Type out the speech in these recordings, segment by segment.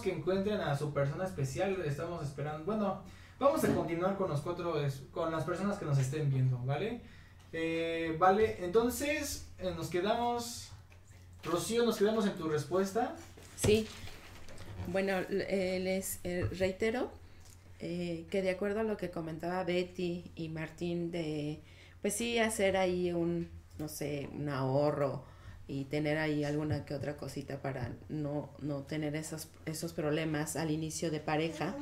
que encuentren a su persona especial. Estamos esperando. Bueno, vamos a continuar con los cuatro, con las personas que nos estén viendo, ¿vale? Eh, vale, entonces eh, nos quedamos. Rocío, nos quedamos en tu respuesta. Sí. Bueno, les reitero que de acuerdo a lo que comentaba Betty y Martín de, pues sí, hacer ahí un, no sé, un ahorro y tener ahí alguna que otra cosita para no, no tener esos, esos problemas al inicio de pareja.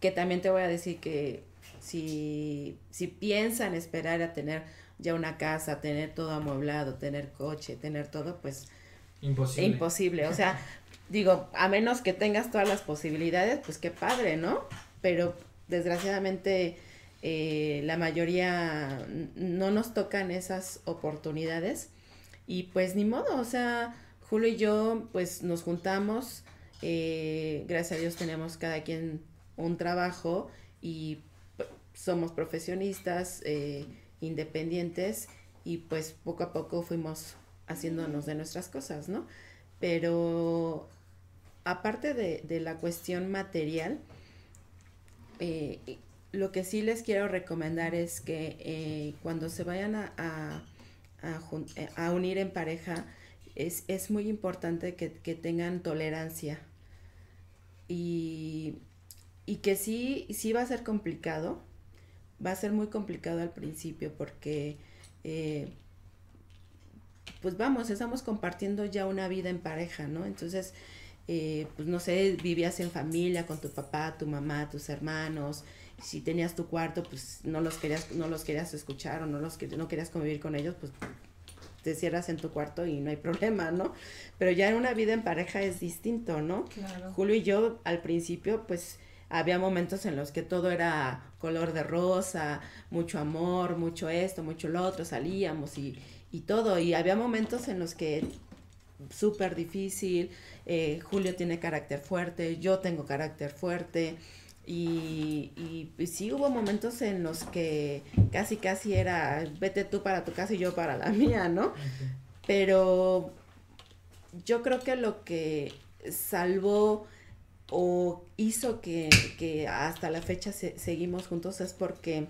Que también te voy a decir que si, si piensan esperar a tener ya una casa, tener todo amueblado, tener coche, tener todo, pues imposible. Imposible. O sea, digo, a menos que tengas todas las posibilidades, pues qué padre, ¿no? Pero desgraciadamente eh, la mayoría no nos tocan esas oportunidades y pues ni modo, o sea, Julio y yo pues nos juntamos, eh, gracias a Dios tenemos cada quien un trabajo y somos profesionistas eh, independientes y pues poco a poco fuimos haciéndonos de nuestras cosas, ¿no? Pero aparte de, la cuestión material, eh, lo que sí les quiero recomendar es que cuando se vayan a, a, unir en pareja, es, es muy importante que, tengan tolerancia. Y, y, que sí, sí va a ser complicado, va a ser muy complicado al principio porque, eh, pues vamos, estamos compartiendo ya una vida en pareja, ¿no? Entonces, eh, pues no sé, vivías en familia con tu papá, tu mamá, tus hermanos, si tenías tu cuarto, pues no los querías, no los querías escuchar o no los no querías convivir con ellos, pues te cierras en tu cuarto y no hay problema, ¿no? Pero ya en una vida en pareja es distinto, ¿no? Julio y yo al principio, pues había momentos en los que todo era color de rosa, mucho amor, mucho esto, mucho lo otro, salíamos y, y todo. Y había momentos en los que súper difícil, eh, Julio tiene carácter fuerte, yo tengo carácter fuerte, y, y, sí hubo momentos en los que casi casi era vete tú para tu casa y yo para la mía, ¿no? Pero yo creo que lo que salvó o hizo que, hasta la fecha seguimos juntos es porque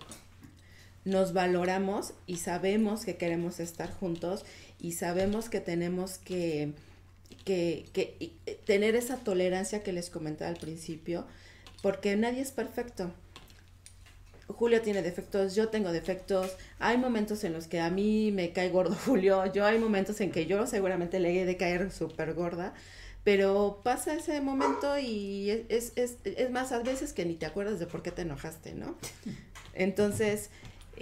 nos valoramos y sabemos que queremos estar juntos y sabemos que tenemos que, que, que tener esa tolerancia que les comentaba al principio porque nadie es perfecto. Julio tiene defectos, yo tengo defectos, hay momentos en los que a mí me cae gordo Julio, yo hay momentos en que yo seguramente le he de caer súper gorda, pero pasa ese momento y es, es, es, más, a veces que ni te acuerdas de por qué te enojaste, ¿no? Entonces,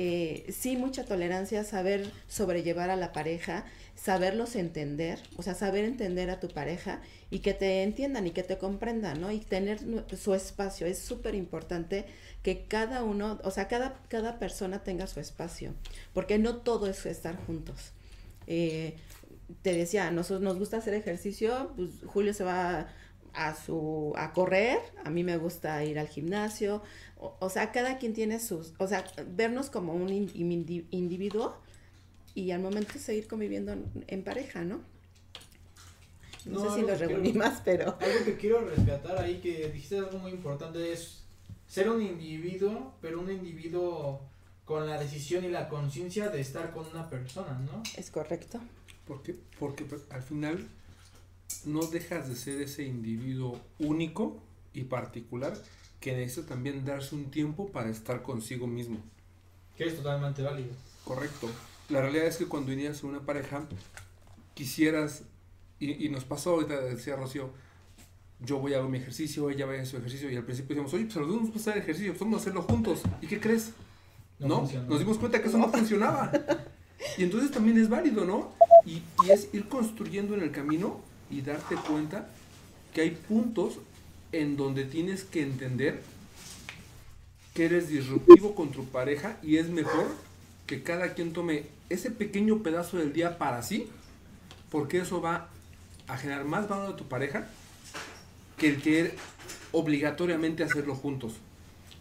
eh, sí, mucha tolerancia, saber sobrellevar a la pareja, saberlos entender, o sea, saber entender a tu pareja y que te entiendan y que te comprendan, ¿no? Y tener su espacio. Es súper importante que cada uno, o sea, cada, cada persona tenga su espacio, porque no todo es estar juntos. Eh, te decía, nosotros nos gusta hacer ejercicio, pues Julio se va a su a correr, a mí me gusta ir al gimnasio, o, sea, cada quien tiene sus, o sea, vernos como un individuo y al momento de seguir conviviendo en pareja, ¿no? No, sé si los reuní más, pero... Algo que quiero rescatar ahí, que dijiste algo muy importante, es ser un individuo, pero un individuo con la decisión y la conciencia de estar con una persona, ¿no? Es correcto. Porque, porque pues, al final no dejas de ser ese individuo único y particular que necesita también darse un tiempo para estar consigo mismo. Que es totalmente válido. Correcto. La realidad es que cuando inicias una pareja, quisieras y, y nos pasó ahorita, decía Rocío, yo voy a hacer mi ejercicio, ella va a hacer su ejercicio, y al principio decíamos, oye, pues los vamos a hacer ejercicio, pues vamos a hacerlo juntos. ¿Y qué crees? No, nos dimos cuenta que eso no funcionaba. Y entonces también es válido, ¿no? Y, y, es ir construyendo en el camino y darte cuenta que hay puntos en donde tienes que entender que eres disruptivo con tu pareja y es mejor que cada quien tome ese pequeño pedazo del día para sí, porque eso va a generar más valor a tu pareja que el que obligatoriamente hacerlo juntos.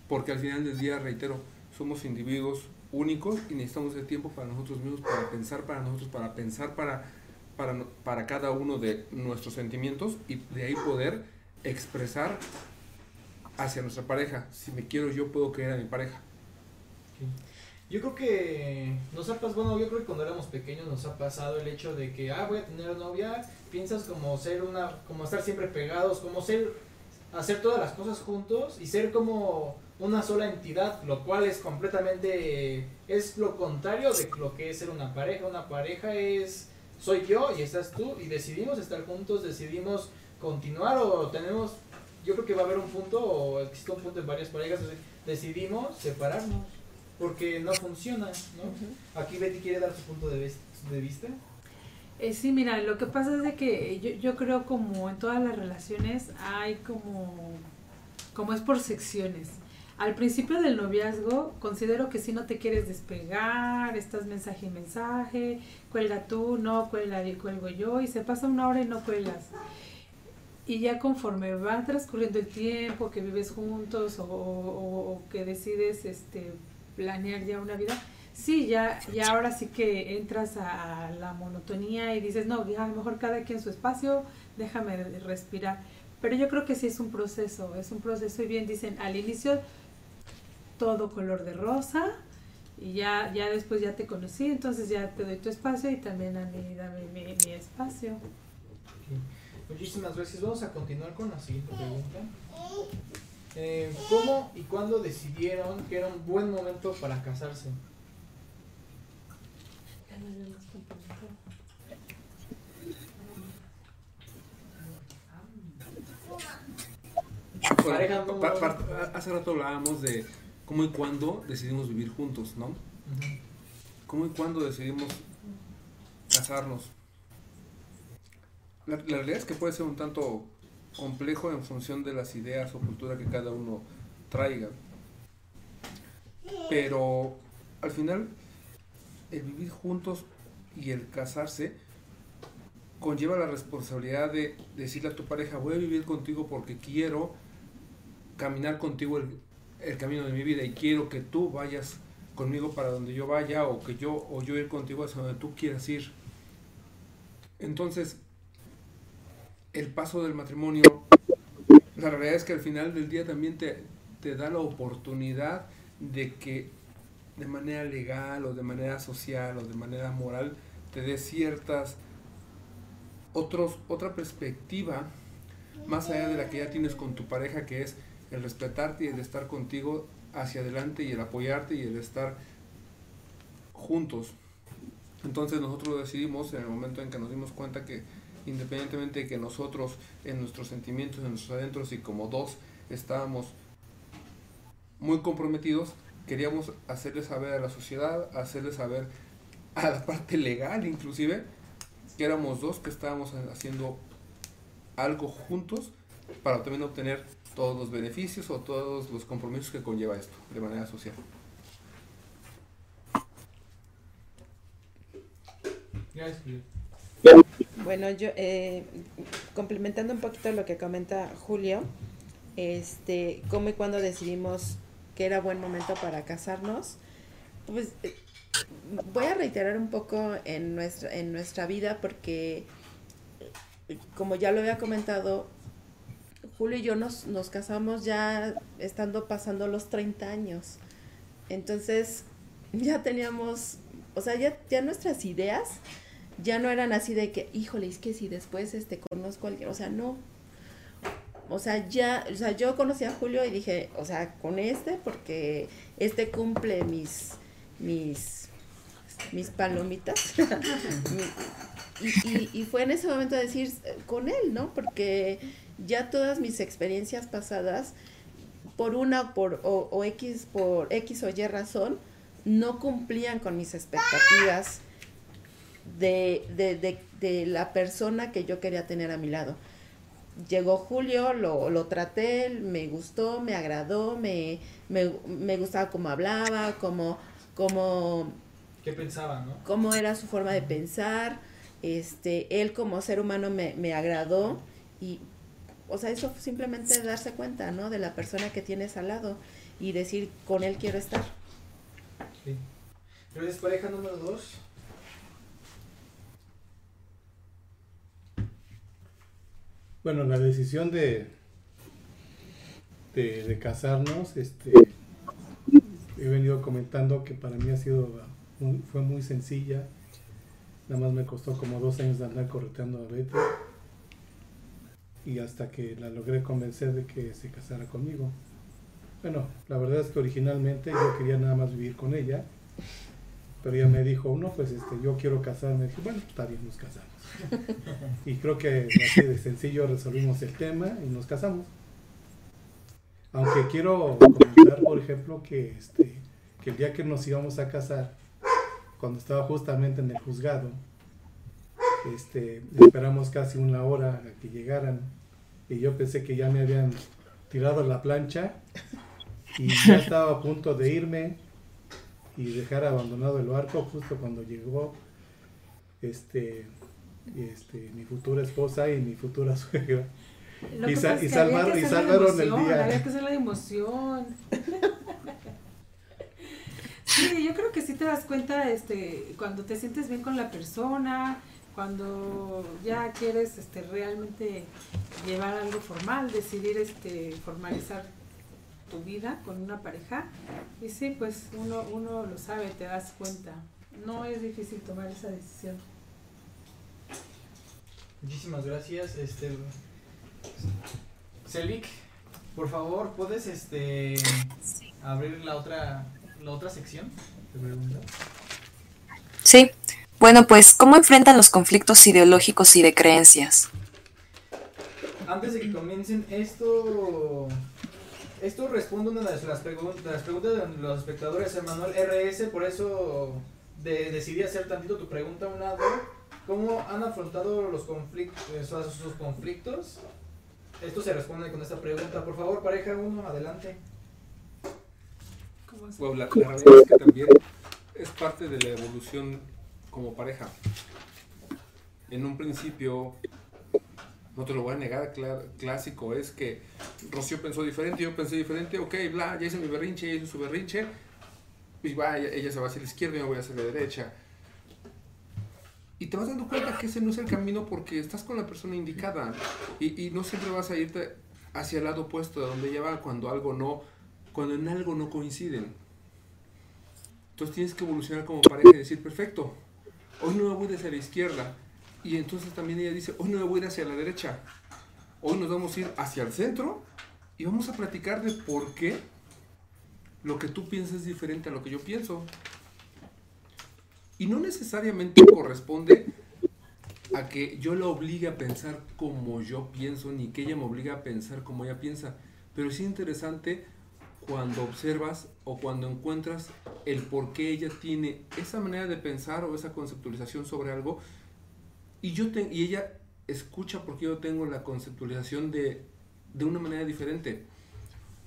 Porque al final del día, reitero, somos individuos únicos y necesitamos el tiempo para nosotros mismos, para pensar para nosotros, para pensar para, para, para cada uno de nuestros sentimientos y de ahí poder expresar hacia nuestra pareja. Si me quiero yo puedo querer a mi pareja. Yo creo que nos ha pasado, bueno, yo creo que cuando éramos pequeños nos ha pasado el hecho de que, ah, voy a tener novia, piensas como ser una, como estar siempre pegados, como ser, hacer todas las cosas juntos y ser como una sola entidad, lo cual es completamente, es lo contrario de lo que es ser una pareja. Una pareja es, soy yo y estás tú y decidimos estar juntos, decidimos continuar o tenemos, yo creo que va a haber un punto o existe un punto en varias parejas, decidimos separarnos porque no funciona, ¿no? Aquí Betty quiere dar su punto de, de vista. Eh, sí, mira, lo que pasa es de que yo, yo creo como en todas las relaciones hay como, como es por secciones. Al principio del noviazgo considero que si no te quieres despegar, estás mensaje y mensaje, cuelga tú, no, cuelga, cuelgo yo, y se pasa una hora y no cuelgas. Y ya conforme va transcurriendo el tiempo, que vives juntos o, que decides este, planear ya una vida, sí, ya, ya ahora sí que entras a la monotonía y dices, no, ya mejor cada quien su espacio, déjame respirar. Pero yo creo que sí es un proceso, es un proceso y bien dicen, al inicio todo color de rosa y ya, ya después ya te conocí, entonces ya te doy tu espacio y también a mí dame mi, mi espacio. Muchísimas gracias. Vamos a continuar con la siguiente pregunta. Eh, ¿Cómo y cuándo decidieron que era un buen momento para casarse? hace rato hablábamos de cómo y cuándo decidimos vivir juntos, ¿no? ¿Cómo y cuándo decidimos casarnos? La, la, realidad es que puede ser un tanto complejo en función de las ideas o cultura que cada uno traiga. Pero al final, el vivir juntos y el casarse conlleva la responsabilidad de decirle a tu pareja, voy a vivir contigo porque quiero caminar contigo el, el camino de mi vida y quiero que tú vayas conmigo para donde yo vaya o que yo o yo ir contigo hacia donde tú quieras ir. Entonces, el paso del matrimonio, la realidad es que al final del día también te, te da la oportunidad de que de manera legal o de manera social o de manera moral te dé ciertas otros, otra perspectiva más allá de la que ya tienes con tu pareja que es el respetarte y el estar contigo hacia adelante y el apoyarte y el estar juntos. Entonces nosotros decidimos en el momento en que nos dimos cuenta que independientemente de que nosotros en nuestros sentimientos, en nuestros adentros y como dos estábamos muy comprometidos, queríamos hacerles saber a la sociedad, hacerles saber a la parte legal inclusive, que éramos dos que estábamos haciendo algo juntos para también obtener todos los beneficios o todos los compromisos que conlleva esto de manera social. Bueno, yo eh, complementando un poquito lo que comenta Julio, este, cómo y cuándo decidimos que era buen momento para casarnos, pues eh, voy a reiterar un poco en nuestra, en nuestra vida porque, como ya lo había comentado, Julio y yo nos, nos casamos ya estando pasando los 30 años. Entonces, ya teníamos, o sea, ya, ya nuestras ideas ya no eran así de que, híjole, es que si después este conozco a alguien, o sea, no. O sea, ya, o sea, yo conocí a Julio y dije, o sea, con este, porque este cumple mis, mis, mis palomitas. y, fue en ese momento decir, con él, ¿no? Porque ya todas mis experiencias pasadas, por una por, o, o X, por X o Y razón, no cumplían con mis expectativas de, de, de, de, la persona que yo quería tener a mi lado. Llegó Julio, lo, lo traté, me gustó, me agradó, me, me, me gustaba cómo hablaba, cómo, cómo... ¿Qué pensaba, no? Cómo era su forma de pensar. Este, él como ser humano me, me agradó y, o sea, eso simplemente darse cuenta, ¿no? De la persona que tienes al lado y decir, con él quiero estar. Sí. ¿Pero es pareja número dos? Bueno, la decisión de, de, de casarnos, este, he venido comentando que para mí ha sido, muy- fue muy sencilla. Nada más me costó como dos años de andar correteando a Betty. Y hasta que la logré convencer de que se casara conmigo. Bueno, la verdad es que originalmente yo quería nada más vivir con ella. Pero ella me dijo, no, pues este, yo quiero casarme. Dije, bueno, está bien, nos casamos. y creo que así de sencillo resolvimos el tema y nos casamos. Aunque quiero comentar, por ejemplo, que, este, que el día que nos íbamos a casar, cuando estaba justamente en el juzgado, este, esperamos casi una hora a que llegaran y yo pensé que ya me habían tirado la plancha y ya estaba a punto de irme y dejar abandonado el barco justo cuando llegó este, este mi futura esposa y mi futura suegra. Lo Y sa- es y que salvar- que y salvaron el emoción, día. Había que hacerla de emoción. Sí, yo creo que sí te das cuenta este, cuando te sientes bien con la persona, cuando ya quieres este, realmente llevar algo formal, decidir este, formalizar tu vida con una pareja. Y sí, pues uno, uno lo sabe, te das cuenta. No es difícil tomar esa decisión. Muchísimas gracias, este Selvik, por favor, ¿puedes este abrir la otra la otra sección preguntas? Sí. Bueno, pues, ¿cómo enfrentan los conflictos ideológicos y de creencias? Antes de que comiencen esto esto responde a una de las, pregun- de las preguntas de los espectadores, Emanuel RS, por eso de- decidí hacer tantito tu pregunta a un lado. ¿Cómo han afrontado los conflictos, sus conflictos? Esto se responde con esta pregunta. Por favor, pareja uno, adelante. ¿Cómo Bueno, la, la realidad es que también es parte de la evolución como pareja. En un principio, no te lo voy a negar, clásico es que Rocío pensó diferente, yo pensé diferente, ok, bla, ya hice mi berrinche, ya hizo su berrinche, y va, ella, ella se va hacia la izquierda y yo voy hacia la derecha. Y te vas dando cuenta que ese no es el camino porque estás con la persona indicada y, y no siempre vas a irte hacia el lado opuesto de donde ella va cuando algo no, cuando en algo no coinciden. Entonces tienes que evolucionar como pareja y decir, perfecto, hoy no me voy a ir hacia la izquierda. Y entonces también ella dice, hoy no me voy a ir hacia la derecha. Hoy nos vamos a ir hacia el centro y vamos a platicar de por qué lo que tú piensas es diferente a lo que yo pienso. Y no necesariamente corresponde a que yo la obligue a pensar como yo pienso, ni que ella me obligue a pensar como ella piensa. Pero es interesante cuando observas o cuando encuentras el por qué ella tiene esa manera de pensar o esa conceptualización sobre algo. Y, yo y ella escucha por qué yo tengo la conceptualización de, de una manera diferente.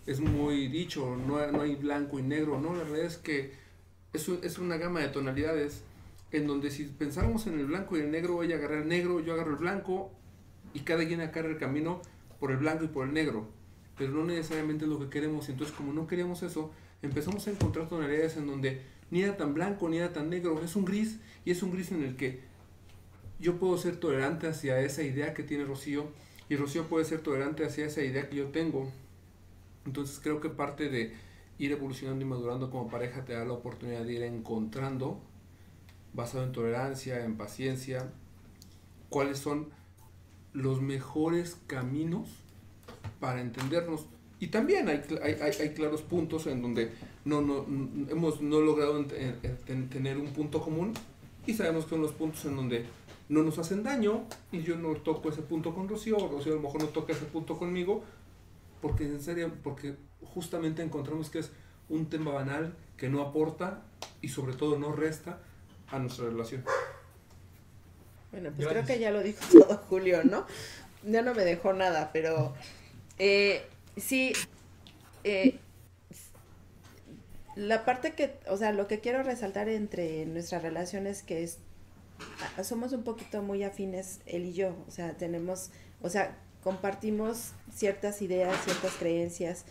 Es muy dicho, no, no hay blanco y negro, no, la realidad es que es, es una gama de tonalidades en donde si pensáramos en el blanco y el negro, ella agarra el negro, yo agarro el blanco y cada quien agarra el camino por el blanco y por el negro pero no necesariamente es lo que queremos. Entonces, como no queríamos eso, empezamos a encontrar tonalidades en donde ni era tan blanco ni era tan negro, es un gris, y es un gris en el que yo puedo ser tolerante hacia esa idea que tiene Rocío, y Rocío puede ser tolerante hacia esa idea que yo tengo. Entonces, creo que parte de ir evolucionando y madurando como pareja te da la oportunidad de ir encontrando, basado en tolerancia, en paciencia, cuáles son los mejores caminos para entendernos. Y también hay, hay, hay- hay claros puntos en donde no, no, hemos no logrado en- en- tener un punto común y sabemos que son los puntos en donde no nos hacen daño y yo no toco ese punto con Rocío, o Rocío a lo mejor no toca ese punto conmigo, porque en serio, porque justamente encontramos que es un tema banal que no aporta y sobre todo no resta a nuestra relación. Bueno, pues Gracias. creo que ya lo dijo todo Julio, ¿no? Ya no me dejó nada, pero eh, sí, eh, la parte que, o sea, lo que quiero resaltar entre nuestra relación es que es, somos un poquito muy afines él y yo, o sea, tenemos, o sea, compartimos ciertas ideas, ciertas creencias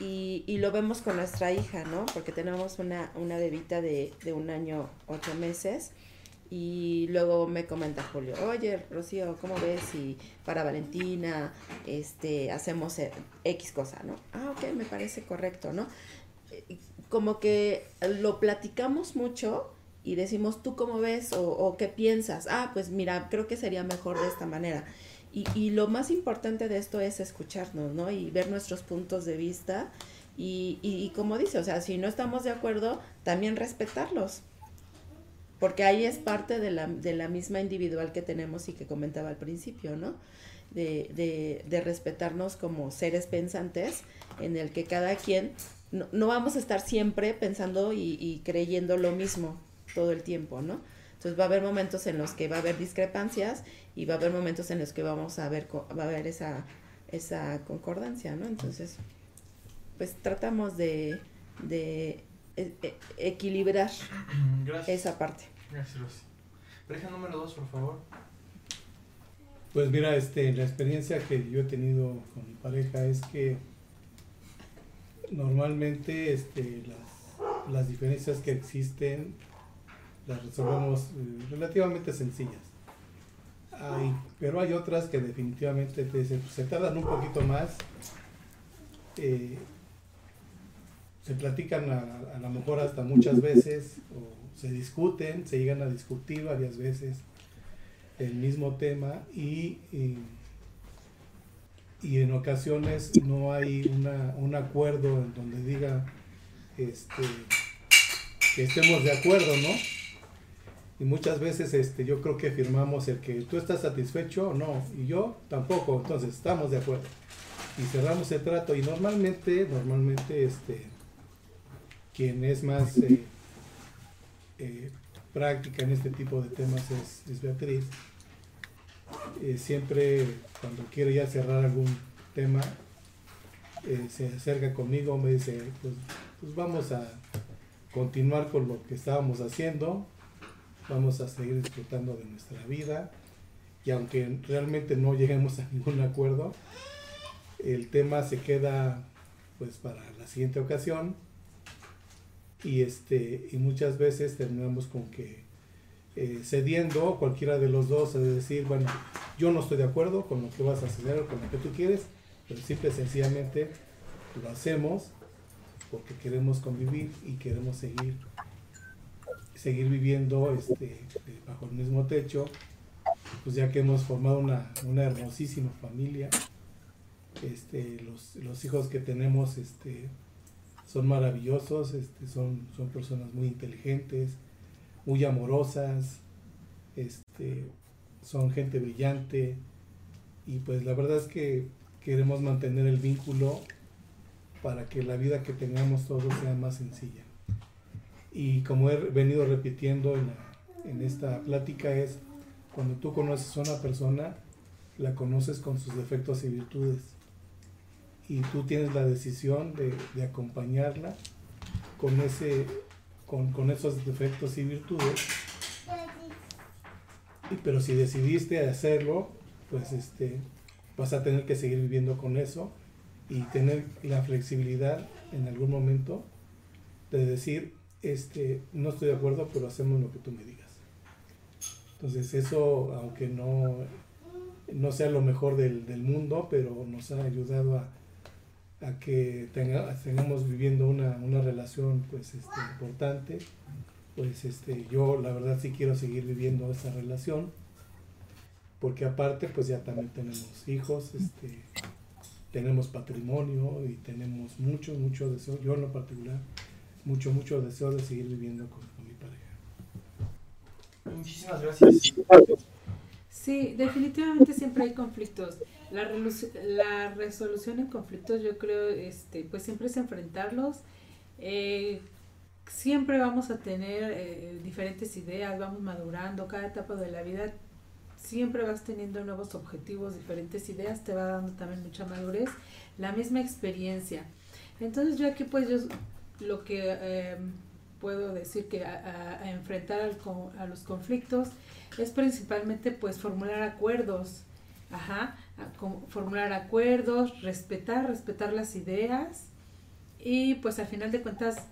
y, y lo vemos con nuestra hija, ¿no? Porque tenemos una, una bebita de un año, ocho meses Y luego me comenta Julio, oye, Rocío, ¿cómo ves si para Valentina este, hacemos eh, X cosa, ¿no? Ah, ok, me parece correcto, ¿no? Eh, Como que lo platicamos mucho y decimos, ¿tú cómo ves? O, qué piensas? Ah, pues mira, creo que sería mejor de esta manera. Y, y lo más importante de esto es escucharnos, ¿no? Y ver nuestros puntos de vista. Y, y, y como dice, o sea, si no estamos de acuerdo, también respetarlos. Porque ahí es parte de la, de la misma individual que tenemos y que comentaba al principio, ¿no? De, de, de respetarnos como seres pensantes, en el que cada quien, no, no vamos a estar siempre pensando y, y creyendo lo mismo todo el tiempo, ¿no? Entonces va a haber momentos en los que va a haber discrepancias y va a haber momentos en los que vamos a ver, va a haber esa, esa concordancia, ¿no? Entonces, pues tratamos de, de e- e- equilibrar Gracias. esa parte. Gracias, Rosy. Pareja número dos, por favor. Pues mira, este, la experiencia que yo he tenido con mi pareja es que normalmente este, las, las diferencias que existen las resolvemos eh, relativamente sencillas. Hay- pero hay otras que definitivamente te- se, se tardan un poquito más. eh, se platican a, a lo mejor hasta muchas veces o se discuten, se llegan a discutir varias veces el mismo tema y, y, en ocasiones no hay una, un acuerdo en donde diga este, que estemos de acuerdo, ¿no? Y muchas veces este, yo creo que firmamos el que tú estás satisfecho o no, y yo tampoco, entonces estamos de acuerdo. Y cerramos el trato y normalmente, normalmente este, quien es más eh, eh, práctica en este tipo de temas es, Beatriz. Eh, siempre cuando quiere ya cerrar algún tema, se acerca conmigo, me dice, pues, pues vamos a continuar con lo que estábamos haciendo, vamos a seguir disfrutando de nuestra vida y aunque realmente no lleguemos a ningún acuerdo, el tema se queda pues para la siguiente ocasión y este y muchas veces terminamos con que eh, cediendo cualquiera de los dos es decir bueno yo no estoy de acuerdo con lo que vas a hacer o con lo que tú quieres pero simple y sencillamente lo hacemos porque queremos convivir y queremos seguir seguir viviendo este bajo el mismo techo pues ya que hemos formado una, una hermosísima familia este los, los hijos que tenemos este son maravillosos, este, son, son personas muy inteligentes, muy amorosas, este, son gente brillante y pues la verdad es que queremos mantener el vínculo para que la vida que tengamos todos sea más sencilla. Y como he venido repitiendo en, en esta plática es, cuando tú conoces a una persona, la conoces con sus defectos y virtudes y tú tienes la decisión de, de acompañarla con ese con, con esos defectos y virtudes. Y pero si decidiste hacerlo pues este vas a tener que seguir viviendo con eso y tener la flexibilidad en algún momento de decir este no estoy de acuerdo pero hacemos lo que tú me digas. Entonces eso aunque no no sea lo mejor del, del mundo pero nos ha ayudado a a que tenga, tengamos viviendo una, una relación pues este, importante pues este yo la verdad sí quiero seguir viviendo esa relación porque aparte pues ya también tenemos hijos este tenemos patrimonio y tenemos mucho mucho deseo yo en lo particular mucho mucho deseo de seguir viviendo con, con mi pareja Muchísimas gracias. Sí, definitivamente siempre hay conflictos. La, la resolución en conflictos yo creo, este, pues siempre es enfrentarlos. Eh, siempre vamos a tener eh, diferentes ideas, vamos madurando, cada etapa de la vida siempre vas teniendo nuevos objetivos, diferentes ideas, te va dando también mucha madurez, la misma experiencia. Entonces yo aquí pues yo lo que eh, puedo decir que a, enfrentar al a los conflictos es principalmente pues formular acuerdos, ajá, formular acuerdos, respetar, respetar las ideas y pues al final de cuentas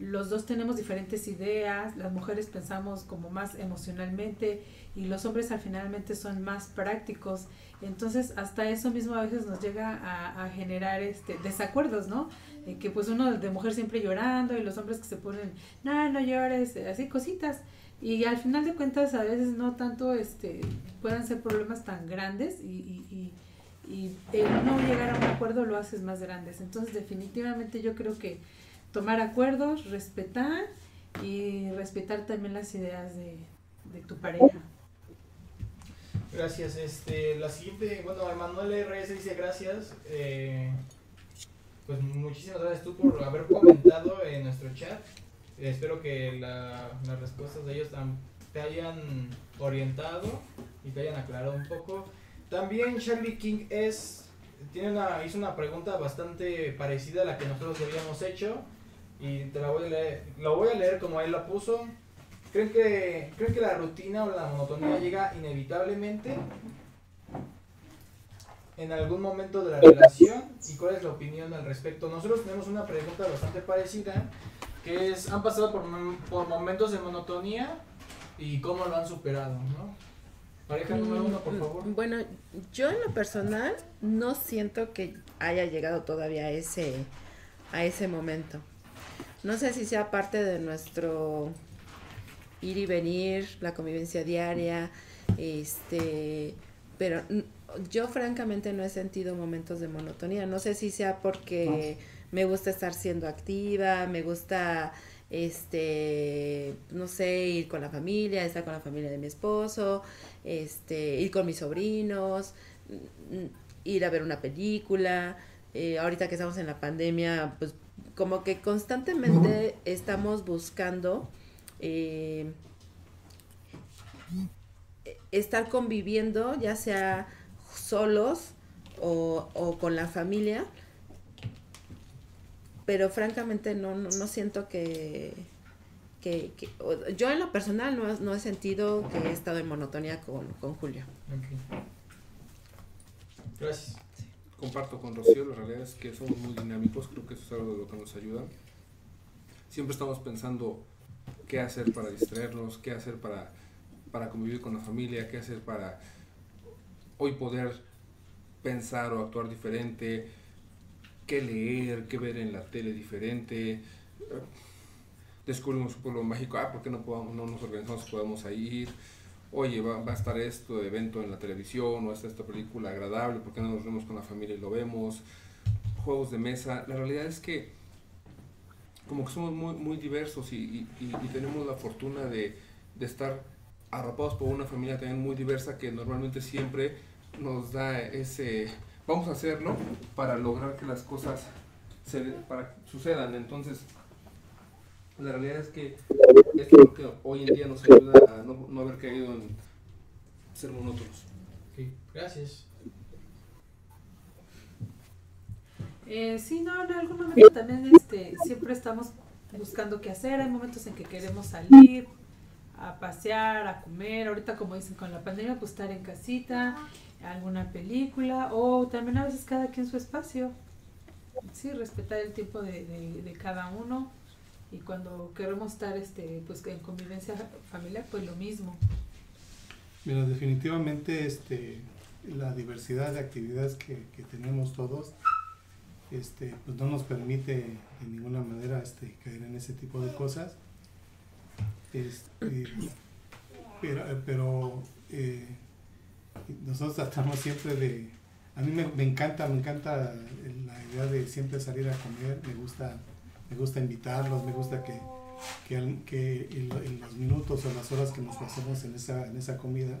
los dos tenemos diferentes ideas, las mujeres pensamos como más emocionalmente y los hombres al finalmente son más prácticos. Entonces, hasta eso mismo a veces nos llega a, generar este desacuerdos, ¿no? que pues uno de mujer siempre llorando y los hombres que se ponen, no, no llores, así cositas. Y al final de cuentas a veces no tanto este puedan ser problemas tan grandes y, y, y, el no llegar a un acuerdo lo haces más grandes. Entonces definitivamente yo creo que tomar acuerdos, respetar y respetar también las ideas de, tu pareja. Gracias. Este, la siguiente, bueno, Emanuel RS dice gracias. Eh, pues muchísimas gracias tú por haber comentado en nuestro chat. Espero que la, las respuestas de ellos te hayan orientado y te hayan aclarado un poco. También Charlie King es, tiene una, hizo una pregunta bastante parecida a la que nosotros habíamos hecho y te la voy a leer, lo voy a leer como él la puso. ¿Creen que, ¿Creen que la rutina o la monotonía llega inevitablemente en algún momento de la relación? ¿Y cuál es la opinión al respecto? Nosotros tenemos una pregunta bastante parecida, que es, ¿han pasado por, por momentos de monotonía y cómo lo han superado? ¿no? Pareja número uno, por favor. Mm, bueno, yo en lo personal no siento que haya llegado todavía a ese, a ese momento. No sé si sea parte de nuestro ir y venir, la convivencia diaria, este, pero yo francamente no he sentido momentos de monotonía. No sé si sea porque me gusta estar siendo activa, me gusta este, no sé, ir con la familia, estar con la familia de mi esposo, este, ir con mis sobrinos, ir a ver una película. Eh, ahorita que estamos en la pandemia, pues como que constantemente estamos buscando eh, estar conviviendo, ya sea solos o, con la familia, pero francamente no, no, siento que, que, yo en lo personal no, he sentido que he estado en monotonía con, Julio. Gracias. Comparto con Rocío, la realidad es que somos muy dinámicos, creo que eso es algo de lo que nos ayuda. Siempre estamos pensando qué hacer para distraernos, qué hacer para, para convivir con la familia, qué hacer para hoy poder pensar o actuar diferente, qué leer, qué ver en la tele diferente. Descubrimos un pueblo mágico, ah, ¿por qué no, podamos, no nos organizamos, podemos ir? Oye, va, a estar esto evento en la televisión o está esta película agradable, ¿por qué no nos vemos con la familia y lo vemos? Juegos de mesa. La realidad es que como que somos muy, muy diversos y, tenemos la fortuna de, de estar arropados por una familia también muy diversa que normalmente siempre nos da ese vamos a hacerlo para lograr que las cosas se, para, sucedan. Entonces, la realidad es que esto es lo que hoy en día nos ayuda a no, haber caído en ser monótonos. gracias. Eh, sí, no, en algún momento también este, siempre estamos buscando qué hacer. Hay momentos en que queremos salir a pasear, a comer. Ahorita, como dicen, con la pandemia, pues estar en casita alguna película o también a veces cada quien su espacio. Sí, respetar el tiempo de, de, cada uno y cuando queremos estar este pues en convivencia familiar pues lo mismo. Mira, definitivamente este la diversidad de actividades que, que tenemos todos este pues no nos permite de ninguna manera este caer en ese tipo de cosas. Este, pero, pero eh, nosotros tratamos siempre de, a mí me, encanta, me encanta la idea de siempre salir a comer, me gusta, me gusta invitarlos, me gusta que, que, en, los minutos o las horas que nos pasamos en esa, en esa comida,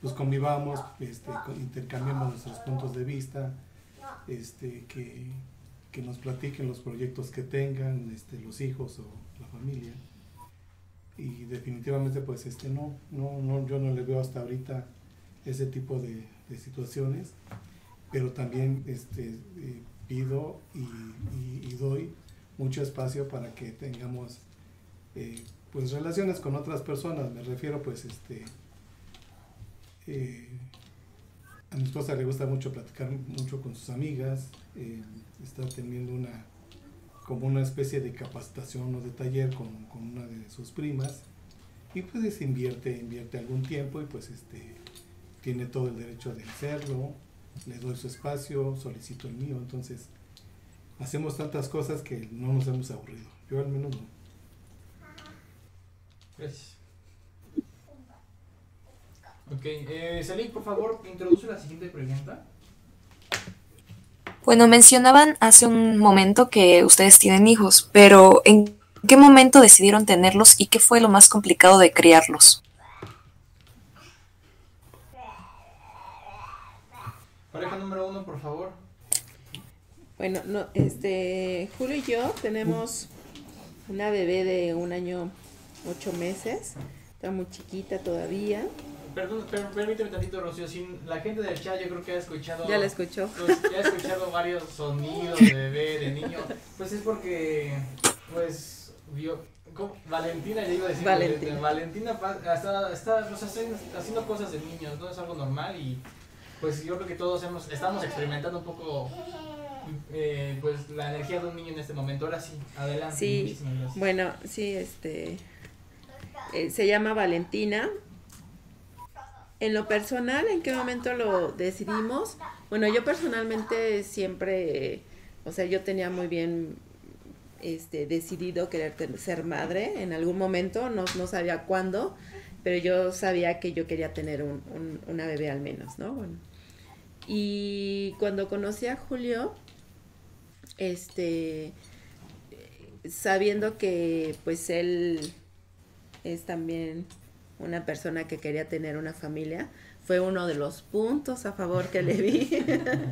pues convivamos, este, intercambiamos nuestros puntos de vista, este, que, que nos platiquen los proyectos que tengan, este, los hijos o la familia. Y definitivamente pues este no, no, no, yo no le veo hasta ahorita ese tipo de, situaciones, pero también este, eh, pido y, doy mucho espacio para que tengamos eh, pues relaciones con otras personas, me refiero pues este eh, a mi esposa le gusta mucho platicar mucho con sus amigas, está teniendo una como una especie de capacitación o de taller con, con una de sus primas y pues invierte, invierte algún tiempo y pues este tiene todo el derecho de hacerlo, le doy su espacio, solicito el mío, entonces hacemos tantas cosas que no nos hemos aburrido, yo al menos no. Gracias. Ok, eh, Salí, por favor, introduce la siguiente pregunta. Bueno, mencionaban hace un momento que ustedes tienen hijos, pero ¿en qué momento decidieron tenerlos y qué fue lo más complicado de criarlos? Pareja número uno, por favor. Bueno, no, este, Julio y yo tenemos una bebé de un año, ocho meses. Está muy chiquita todavía. Perdón, per- permíteme tantito, Rocío. Sin la gente del chat, yo creo que ha escuchado. Ya la escuchó. pues, ya ha escuchado varios sonidos de bebé, de niño. Pues es porque, pues, vio. ¿cómo? Valentina, ya iba a decir. Valentina. Está, está haciendo cosas de niños, no es algo normal y. Pues yo creo que todos hemos, estamos experimentando un poco. eh, pues la energía de un niño en este momento. Ahora sí, adelante. Sí. Bueno, sí, este, eh, se llama Valentina. En lo personal, ¿en qué momento lo decidimos? Bueno, yo personalmente siempre, o sea, yo tenía muy bien este, decidido querer ser madre en algún momento, no, no sabía cuándo, pero yo sabía que yo quería tener un, un- una bebé al menos, ¿no? Bueno. Y cuando conocí a Julio, este, sabiendo que pues él es también una persona que quería tener una familia, fue uno de los puntos a favor que le vi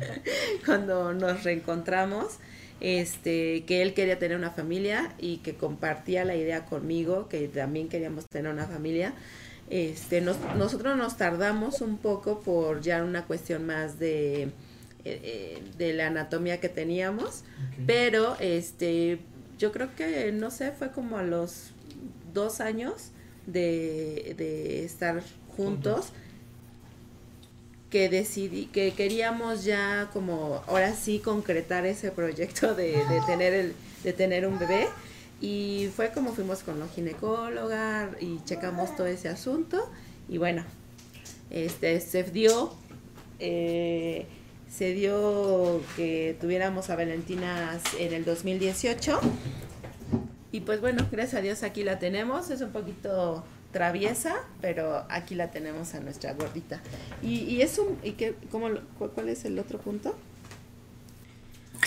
cuando nos reencontramos, este, que él quería tener una familia y que compartía la idea conmigo, que también queríamos tener una familia. Este, nos- nosotros nos tardamos un poco por ya una cuestión más de, eh, eh, de la anatomía que teníamos, pero este, yo creo que, no sé, fue como a los dos años de, de estar juntos que decidí, que queríamos ya como ahora sí concretar ese proyecto de, de tener el, de tener un bebé. Y fue como fuimos con la ginecóloga y checamos todo ese asunto. Y bueno, este se dio, eh, se dio que tuviéramos a Valentina en el 2018. Y pues bueno, gracias a Dios aquí la tenemos. Es un poquito traviesa, pero aquí la tenemos a nuestra gordita. Y, y es un, ¿y qué, cómo, ¿cuál es el otro punto?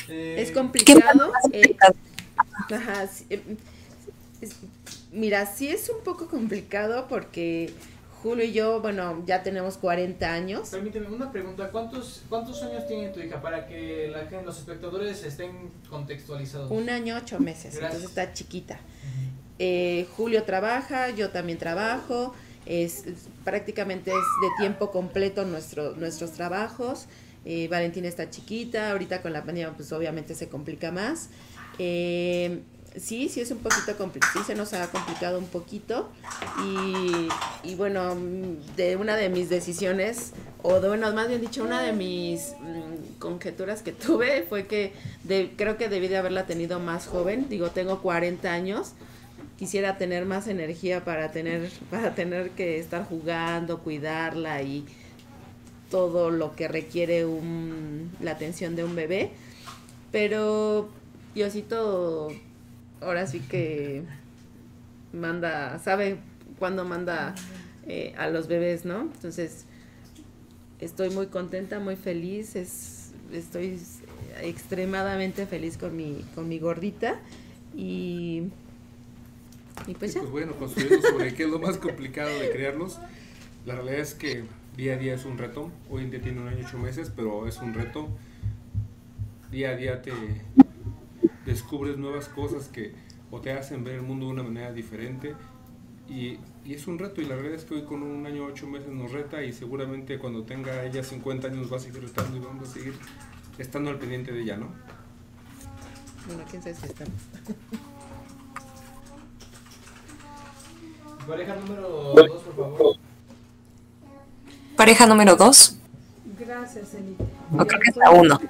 Eh, Es ¿Qué complicado. eh, complicado? Ajá, sí, es- mira, sí es un poco complicado porque Julio y yo, bueno, ya tenemos 40 años. Permíteme una pregunta, ¿cuántos, cuántos años tiene tu hija para que la los espectadores estén contextualizados? Un año, ocho meses, Gracias. entonces está chiquita. Eh, Julio trabaja, yo también trabajo, es, es- prácticamente es de tiempo completo nuestro, nuestros trabajos. Eh, Valentina está chiquita, ahorita con la pandemia pues obviamente se complica más. Eh, sí, sí es un poquito complicado, sí se nos ha complicado un poquito y, bueno, mm, de una de mis decisiones, o de, bueno, más bien dicho, una de mis mm, conjeturas que tuve fue que creo que debí de haberla tenido más joven, digo, tengo 40 años, quisiera tener más energía para tener, para tener que estar jugando, cuidarla y todo lo que requiere la atención de un bebé. Pero Diosito ahora sí que manda, sabe cuándo manda eh, a los bebés, ¿no? Entonces, estoy muy contenta, muy feliz, es, estoy extremadamente feliz con mi, con mi gordita y, y pues ya. pues bueno, construyendo sobre qué es lo más complicado de crearlos, la realidad es que día a día es un reto. Hoy en día tiene un año y ocho meses, pero es un reto. Día a día te descubres nuevas cosas que o te hacen ver el mundo de una manera diferente. Y, y es un reto, y la realidad es que hoy con un año ocho meses nos reta, y seguramente cuando tenga ella 50 años va a seguir retando y vamos a seguir estando al pendiente de ella, ¿no? Bueno, quién sabe si estamos. Pareja número 2, por favor. Pareja número dos. Gracias, Elite. O creo que es la uno.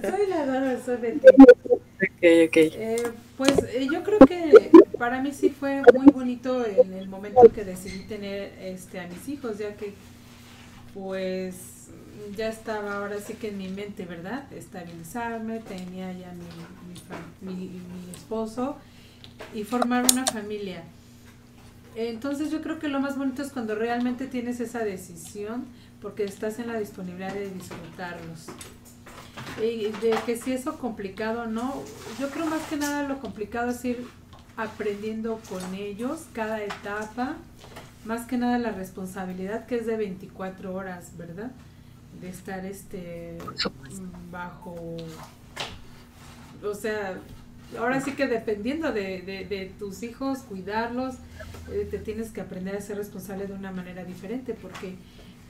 Soy la dos, soy. Ok. Eh, pues eh, yo creo que para mí sí fue muy bonito en el momento que decidí tener este a mis hijos, ya que pues ya estaba ahora sí que en mi mente, ¿verdad? Estabilizarme, tenía ya mi, mi, mi- mi esposo y formar una familia. Entonces yo creo que lo más bonito es cuando realmente tienes esa decisión porque estás en la disponibilidad de disfrutarlos. Y de que si eso complicado no, yo creo más que nada lo complicado es ir aprendiendo con ellos cada etapa, más que nada la responsabilidad que es de 24 horas, ¿verdad? De estar este bajo, o sea, ahora sí que dependiendo de, de, de tus hijos, cuidarlos, eh, te tienes que aprender a ser responsable de una manera diferente, porque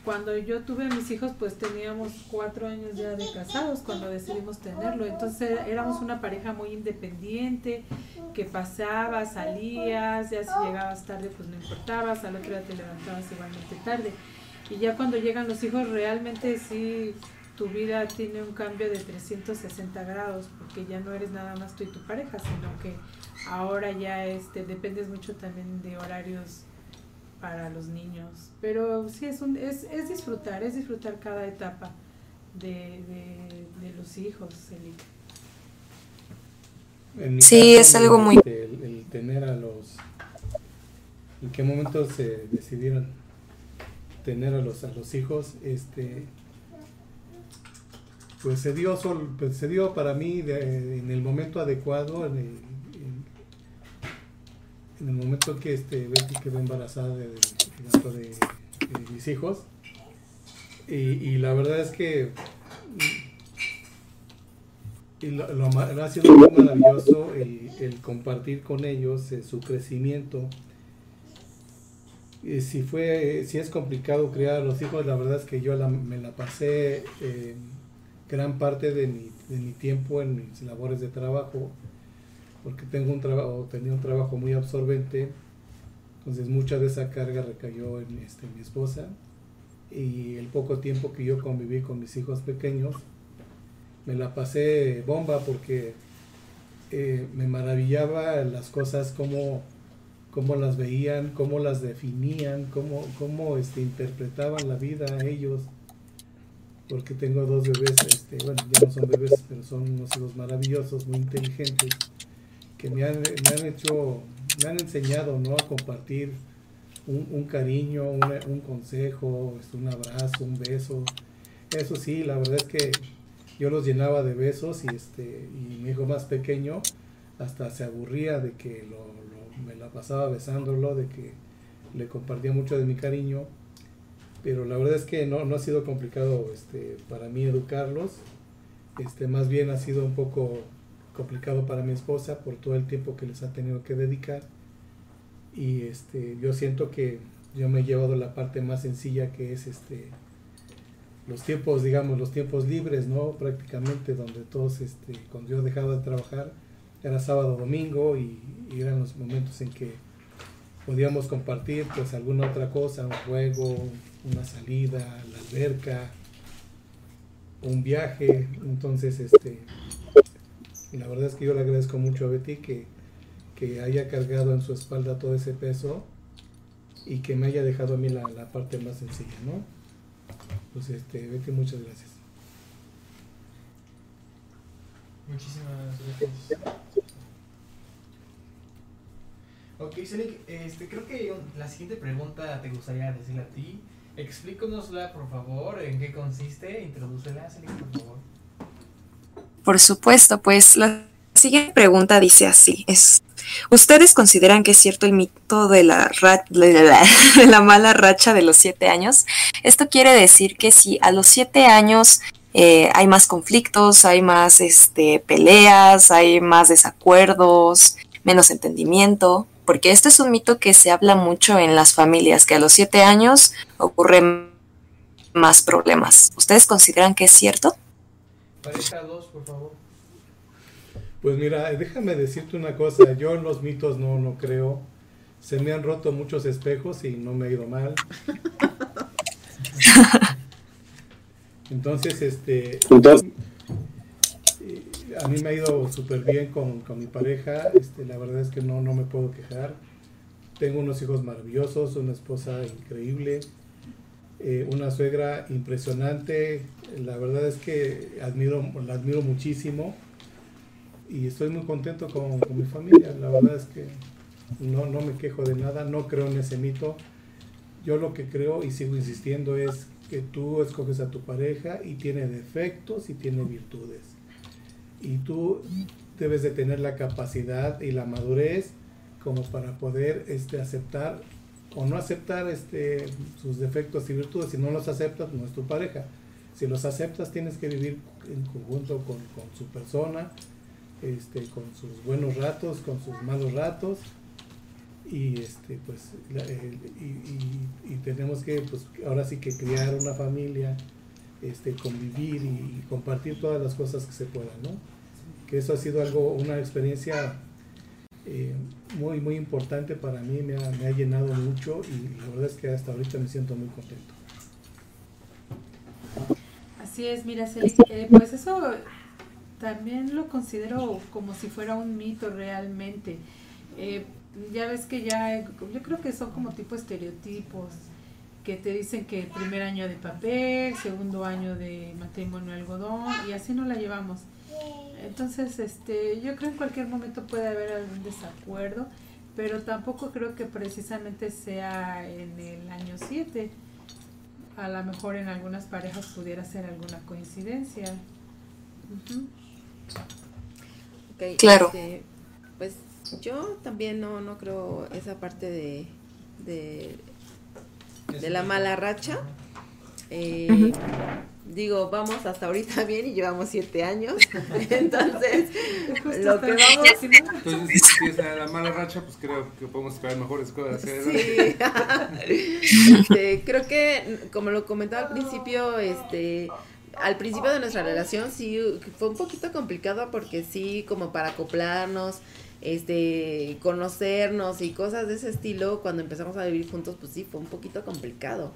cuando yo tuve a mis hijos, pues teníamos cuatro años ya de casados cuando decidimos tenerlo. Entonces éramos una pareja muy independiente, que pasaba, salías, ya si llegabas tarde, pues no importabas, al otro día te levantabas igualmente tarde. Y ya cuando llegan los hijos, realmente sí, tu vida tiene un cambio de 360 grados, porque ya no eres nada más tú y tu pareja, sino que ahora ya este, dependes mucho también de horarios para los niños. Pero sí, es, un, es, es disfrutar, es disfrutar cada etapa de, de, de los hijos, Eli. En mi Sí, es algo muy- El, el tener a los... ¿En qué momento se decidieron tener a los, a los hijos? Este... Pues se dio, sol, pues se dio para mí de- en el momento adecuado, en el, en el momento en que este, Betty quedó embarazada de, mis hijos. Y, la verdad es que y lo, lo ha sido muy maravilloso el, el compartir con ellos eh, su crecimiento. Y si fue, si es complicado criar a los hijos, la verdad es que yo la- me la pasé eh, gran parte de mi, de mi tiempo en mis labores de trabajo, porque tengo un trabajo, tenía un trabajo muy absorbente, entonces mucha de esa carga recayó en este, mi esposa y el poco tiempo que yo conviví con mis hijos pequeños, me la pasé bomba porque eh, me maravillaba las cosas, cómo, cómo las veían, cómo las definían, cómo, cómo este, interpretaban la vida ellos. Porque tengo dos bebés, este, bueno, ya no son bebés, pero son unos hijos maravillosos, muy inteligentes, que me han, hecho, me han enseñado ¿no? a compartir un, un cariño, una- un consejo, este, un abrazo, un beso. Eso sí, la verdad es que yo los llenaba de besos y este y mi hijo más pequeño hasta se aburría de que lo, lo- me la pasaba besándolo, de que le compartía mucho de mi cariño, pero la verdad es que no, no ha sido complicado este, para mí educarlos, este, más bien ha sido un poco complicado para mi esposa por todo el tiempo que les ha tenido que dedicar y este, yo siento que yo me he llevado la parte más sencilla que es este los tiempos, digamos, los tiempos libres, ¿no? Prácticamente donde todos, este, cuando yo dejaba de trabajar, era sábado, domingo y, y eran los momentos en que podíamos compartir pues alguna otra cosa, un juego, una salida, la alberca, un viaje. Entonces, este, la verdad es que yo le agradezco mucho a Betty que, que haya cargado en su espalda todo ese peso y que me haya dejado a mí la, la parte más sencilla, ¿no? Pues este, Betty, muchas gracias. Muchísimas gracias. Ok, Selik, este, creo que la siguiente pregunta te gustaría decirle a ti. Explícanosla, por favor, en qué consiste. Introdúcela, Selik, por favor. Por supuesto, pues la siguiente pregunta dice así, es, ¿ustedes consideran que es cierto el mito de la, de la mala racha de los siete años? Esto quiere decir que si a los siete años eh, hay más conflictos, hay más este, peleas, hay más desacuerdos, menos entendimiento, porque este es un mito que se habla mucho en las familias, que a los siete años ocurren más problemas. ¿Ustedes consideran que es cierto? Pareja 2, por favor. Pues mira, déjame decirte una cosa, yo en los mitos no, no creo. Se me han roto muchos espejos y no me ha ido mal. Entonces, este... eh, a mí me ha ido súper bien con, con, mi pareja, este, la verdad es que no, no me puedo quejar. Tengo unos hijos maravillosos, una esposa increíble, eh, una suegra impresionante, la verdad es que admiro, la admiro muchísimo y estoy muy contento con, con mi familia, la verdad es que no, no me quejo de nada, no creo en ese mito. Yo lo que creo y sigo insistiendo es que tú escoges a tu pareja y tiene defectos y tiene virtudes. Y tú debes de tener la capacidad y la madurez como para poder este, aceptar o no aceptar este, sus defectos y virtudes. Si no los aceptas, no es tu pareja. Si los aceptas, tienes que vivir en conjunto con, con su persona, este, con sus buenos ratos, con sus malos ratos y este pues y, y, tenemos que pues ahora sí que criar una familia este convivir y, compartir todas las cosas que se puedan no que eso ha sido algo una experiencia eh, muy muy importante para mí me ha, me ha llenado mucho y la verdad es que hasta ahorita me siento muy contento así es mira eh, pues eso también lo considero como si fuera un mito realmente eh, ya ves que ya, yo creo que son como tipo estereotipos que te dicen que el primer año de papel, segundo año de matrimonio algodón y así no la llevamos. Entonces, este, yo creo que en cualquier momento puede haber algún desacuerdo, pero tampoco creo que precisamente sea en el año 7. A lo mejor en algunas parejas pudiera ser alguna coincidencia. claro. Este, pues yo también no, no creo esa parte de, de, la mala racha. Eh, digo, vamos hasta ahorita bien y llevamos siete años. Entonces, lo que vamos. Entonces, si es la mala racha, pues creo que podemos esperar mejores cosas. Sí. este, creo que, como lo comentaba al principio, este al principio de nuestra relación sí fue un poquito complicado porque sí, como para acoplarnos, este, conocernos y cosas de ese estilo, cuando empezamos a vivir juntos, pues sí, fue un poquito complicado.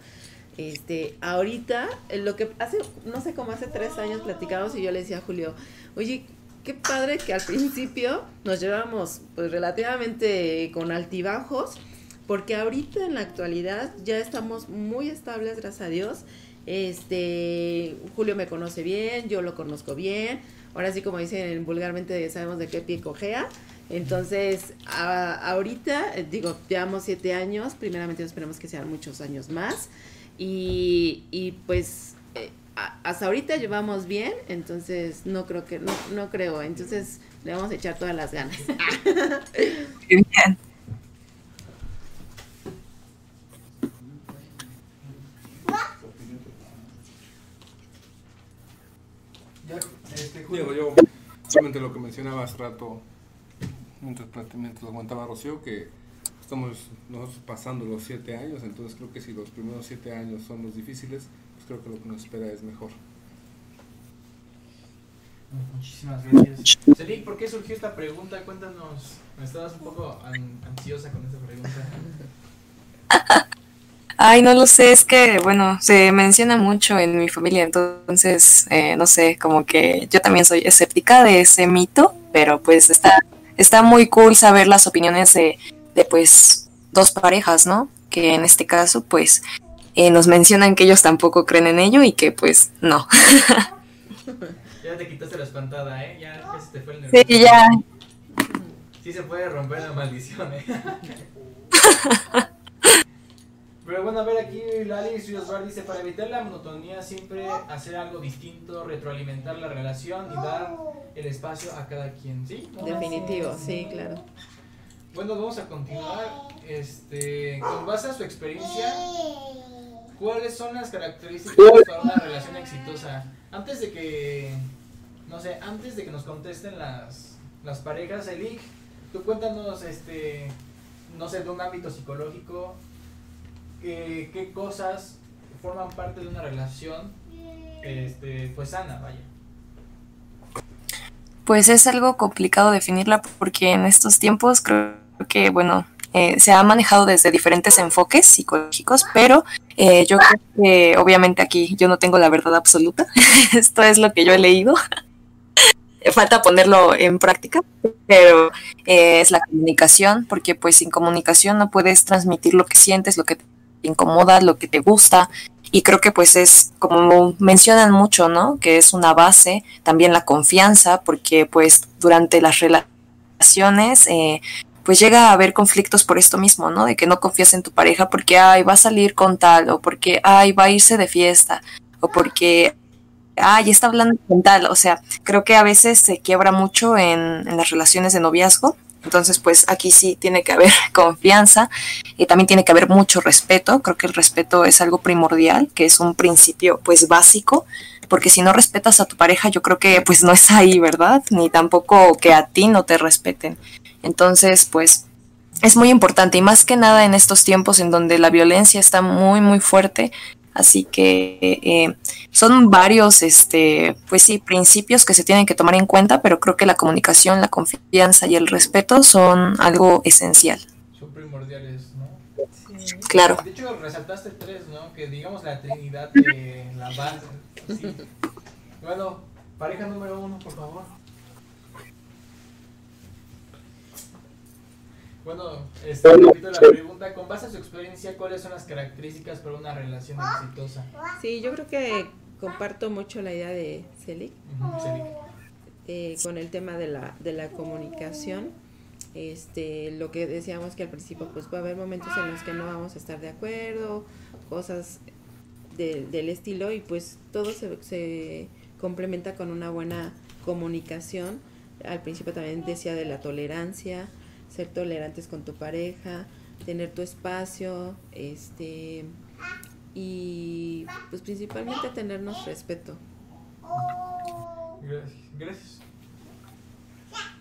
Este, ahorita, eh, lo que hace, no sé, como hace tres años platicamos y yo le decía a Julio, oye, qué padre que al principio nos llevamos pues relativamente con altibajos, porque ahorita en la actualidad ya estamos muy estables, gracias a Dios. Este, Julio me conoce bien, yo lo conozco bien. Ahora sí, como dicen vulgarmente, sabemos de qué pie cojea. Entonces, ahorita, eh, digo, llevamos siete años, primeramente esperamos que sean muchos años más. Y, y pues eh, hasta ahorita llevamos bien, entonces no creo que, no, no creo, entonces le vamos a echar todas las ganas. Bien. Este, Diego, yo solamente lo que mencionaba hace rato mientras, mientras aguantaba Rocío, que estamos nosotros pasando los siete años, entonces creo que si los primeros siete años son los difíciles, pues creo que lo que nos espera es mejor. Muchísimas gracias. Celik, ¿por qué surgió esta pregunta? Cuéntanos. Me estabas un poco ansiosa con esta pregunta. Ay, no lo sé, es que, bueno, se menciona mucho en mi familia, entonces, eh, no sé, como que yo también soy escéptica de ese mito, pero pues está está muy cool saber las opiniones de, de pues dos parejas, ¿no? Que en este caso pues eh, nos mencionan que ellos tampoco creen en ello y que pues no. ya te quitaste la espantada, ¿eh? Ya, se te fue el nervio. Sí, ya. Sí se puede romper la maldición, ¿eh? Pero bueno, a ver aquí Lali Osvar dice, para evitar la monotonía siempre hacer algo distinto, retroalimentar la relación y dar el espacio a cada quien, ¿sí? Definitivo, sí, claro. Bueno, vamos a continuar. Este, con base a su experiencia, ¿cuáles son las características para una relación exitosa? Antes de que, no sé, antes de que nos contesten las, las parejas, Elik, tú cuéntanos, este, no sé, de un ámbito psicológico, qué cosas forman parte de una relación este, pues sana, vaya. Pues es algo complicado definirla porque en estos tiempos creo que, bueno, eh, se ha manejado desde diferentes enfoques psicológicos, pero eh, yo creo que obviamente aquí yo no tengo la verdad absoluta, esto es lo que yo he leído. falta ponerlo en práctica, pero eh, es la comunicación, porque pues sin comunicación no puedes transmitir lo que sientes, lo que te incomoda, lo que te gusta, y creo que pues es como mencionan mucho, ¿no? Que es una base, también la confianza, porque pues durante las relaciones eh, pues llega a haber conflictos por esto mismo, ¿no? De que no confías en tu pareja porque, ay, va a salir con tal, o porque, ay, va a irse de fiesta, o porque, ay, está hablando con tal. O sea, creo que a veces se quiebra mucho en, en las relaciones de noviazgo. Entonces, pues aquí sí tiene que haber confianza y también tiene que haber mucho respeto. Creo que el respeto es algo primordial, que es un principio, pues, básico porque si no respetas a tu pareja, yo creo que pues no es ahí, ¿verdad? Ni tampoco que a ti no te respeten. Entonces, pues es muy importante y más que nada en estos tiempos en donde la violencia está muy, muy fuerte. Así que eh, son varios, este, pues sí, principios que se tienen que tomar en cuenta, pero creo que la comunicación, la confianza y el respeto son algo esencial. Son primordiales, ¿no? Sí. Claro. De hecho, resaltaste tres, ¿no? Que digamos la trinidad de la base. Sí. Bueno, pareja número uno, por favor. Bueno, este, repito la pregunta, con base a su experiencia, ¿cuáles son las características para una relación exitosa? Sí, yo creo que comparto mucho la idea de Celic, Uh -huh, eh, con el tema de la, de la comunicación. Este, lo que decíamos que al principio, pues va a haber momentos en los que no vamos a estar de acuerdo, cosas de, del estilo, y pues todo se, se complementa con una buena comunicación. Al principio también decía de la tolerancia, ser tolerantes con tu pareja, tener tu espacio, este y pues principalmente tenernos respeto. Gracias. Gracias.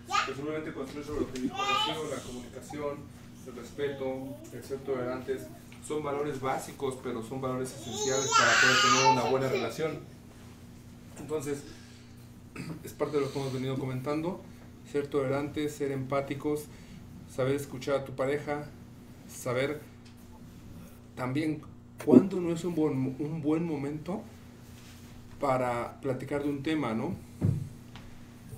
Pues construir sobre lo que dijo la comunicación, el respeto, el ser tolerantes, son valores básicos, pero son valores esenciales para poder tener una buena relación. Entonces, es parte de lo que hemos venido comentando, ser tolerantes, ser empáticos, saber escuchar a tu pareja, saber también cuándo no es un buen, un buen momento para platicar de un tema, ¿no?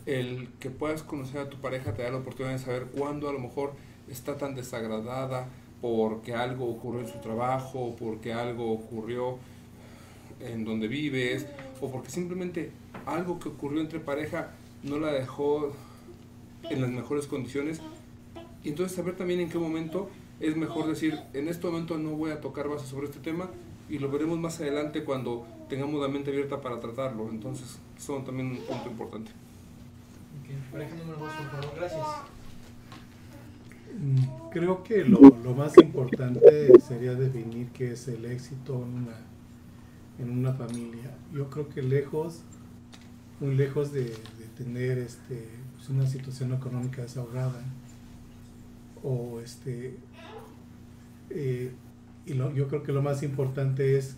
El que puedas conocer a tu pareja te da la oportunidad de saber cuándo a lo mejor está tan desagradada porque algo ocurrió en su trabajo, porque algo ocurrió en donde vives, o porque simplemente algo que ocurrió entre pareja no la dejó en las mejores condiciones y entonces saber también en qué momento es mejor decir, en este momento no voy a tocar base sobre este tema y lo veremos más adelante cuando tengamos la mente abierta para tratarlo. Entonces, son también un punto importante. Okay. Número dos, por favor. Gracias. Creo que lo, lo, más importante sería definir qué es el éxito en una, en una familia. Yo creo que lejos, muy lejos de, de tener este, pues una situación económica desahogada, o este eh, y lo, yo creo que lo más importante es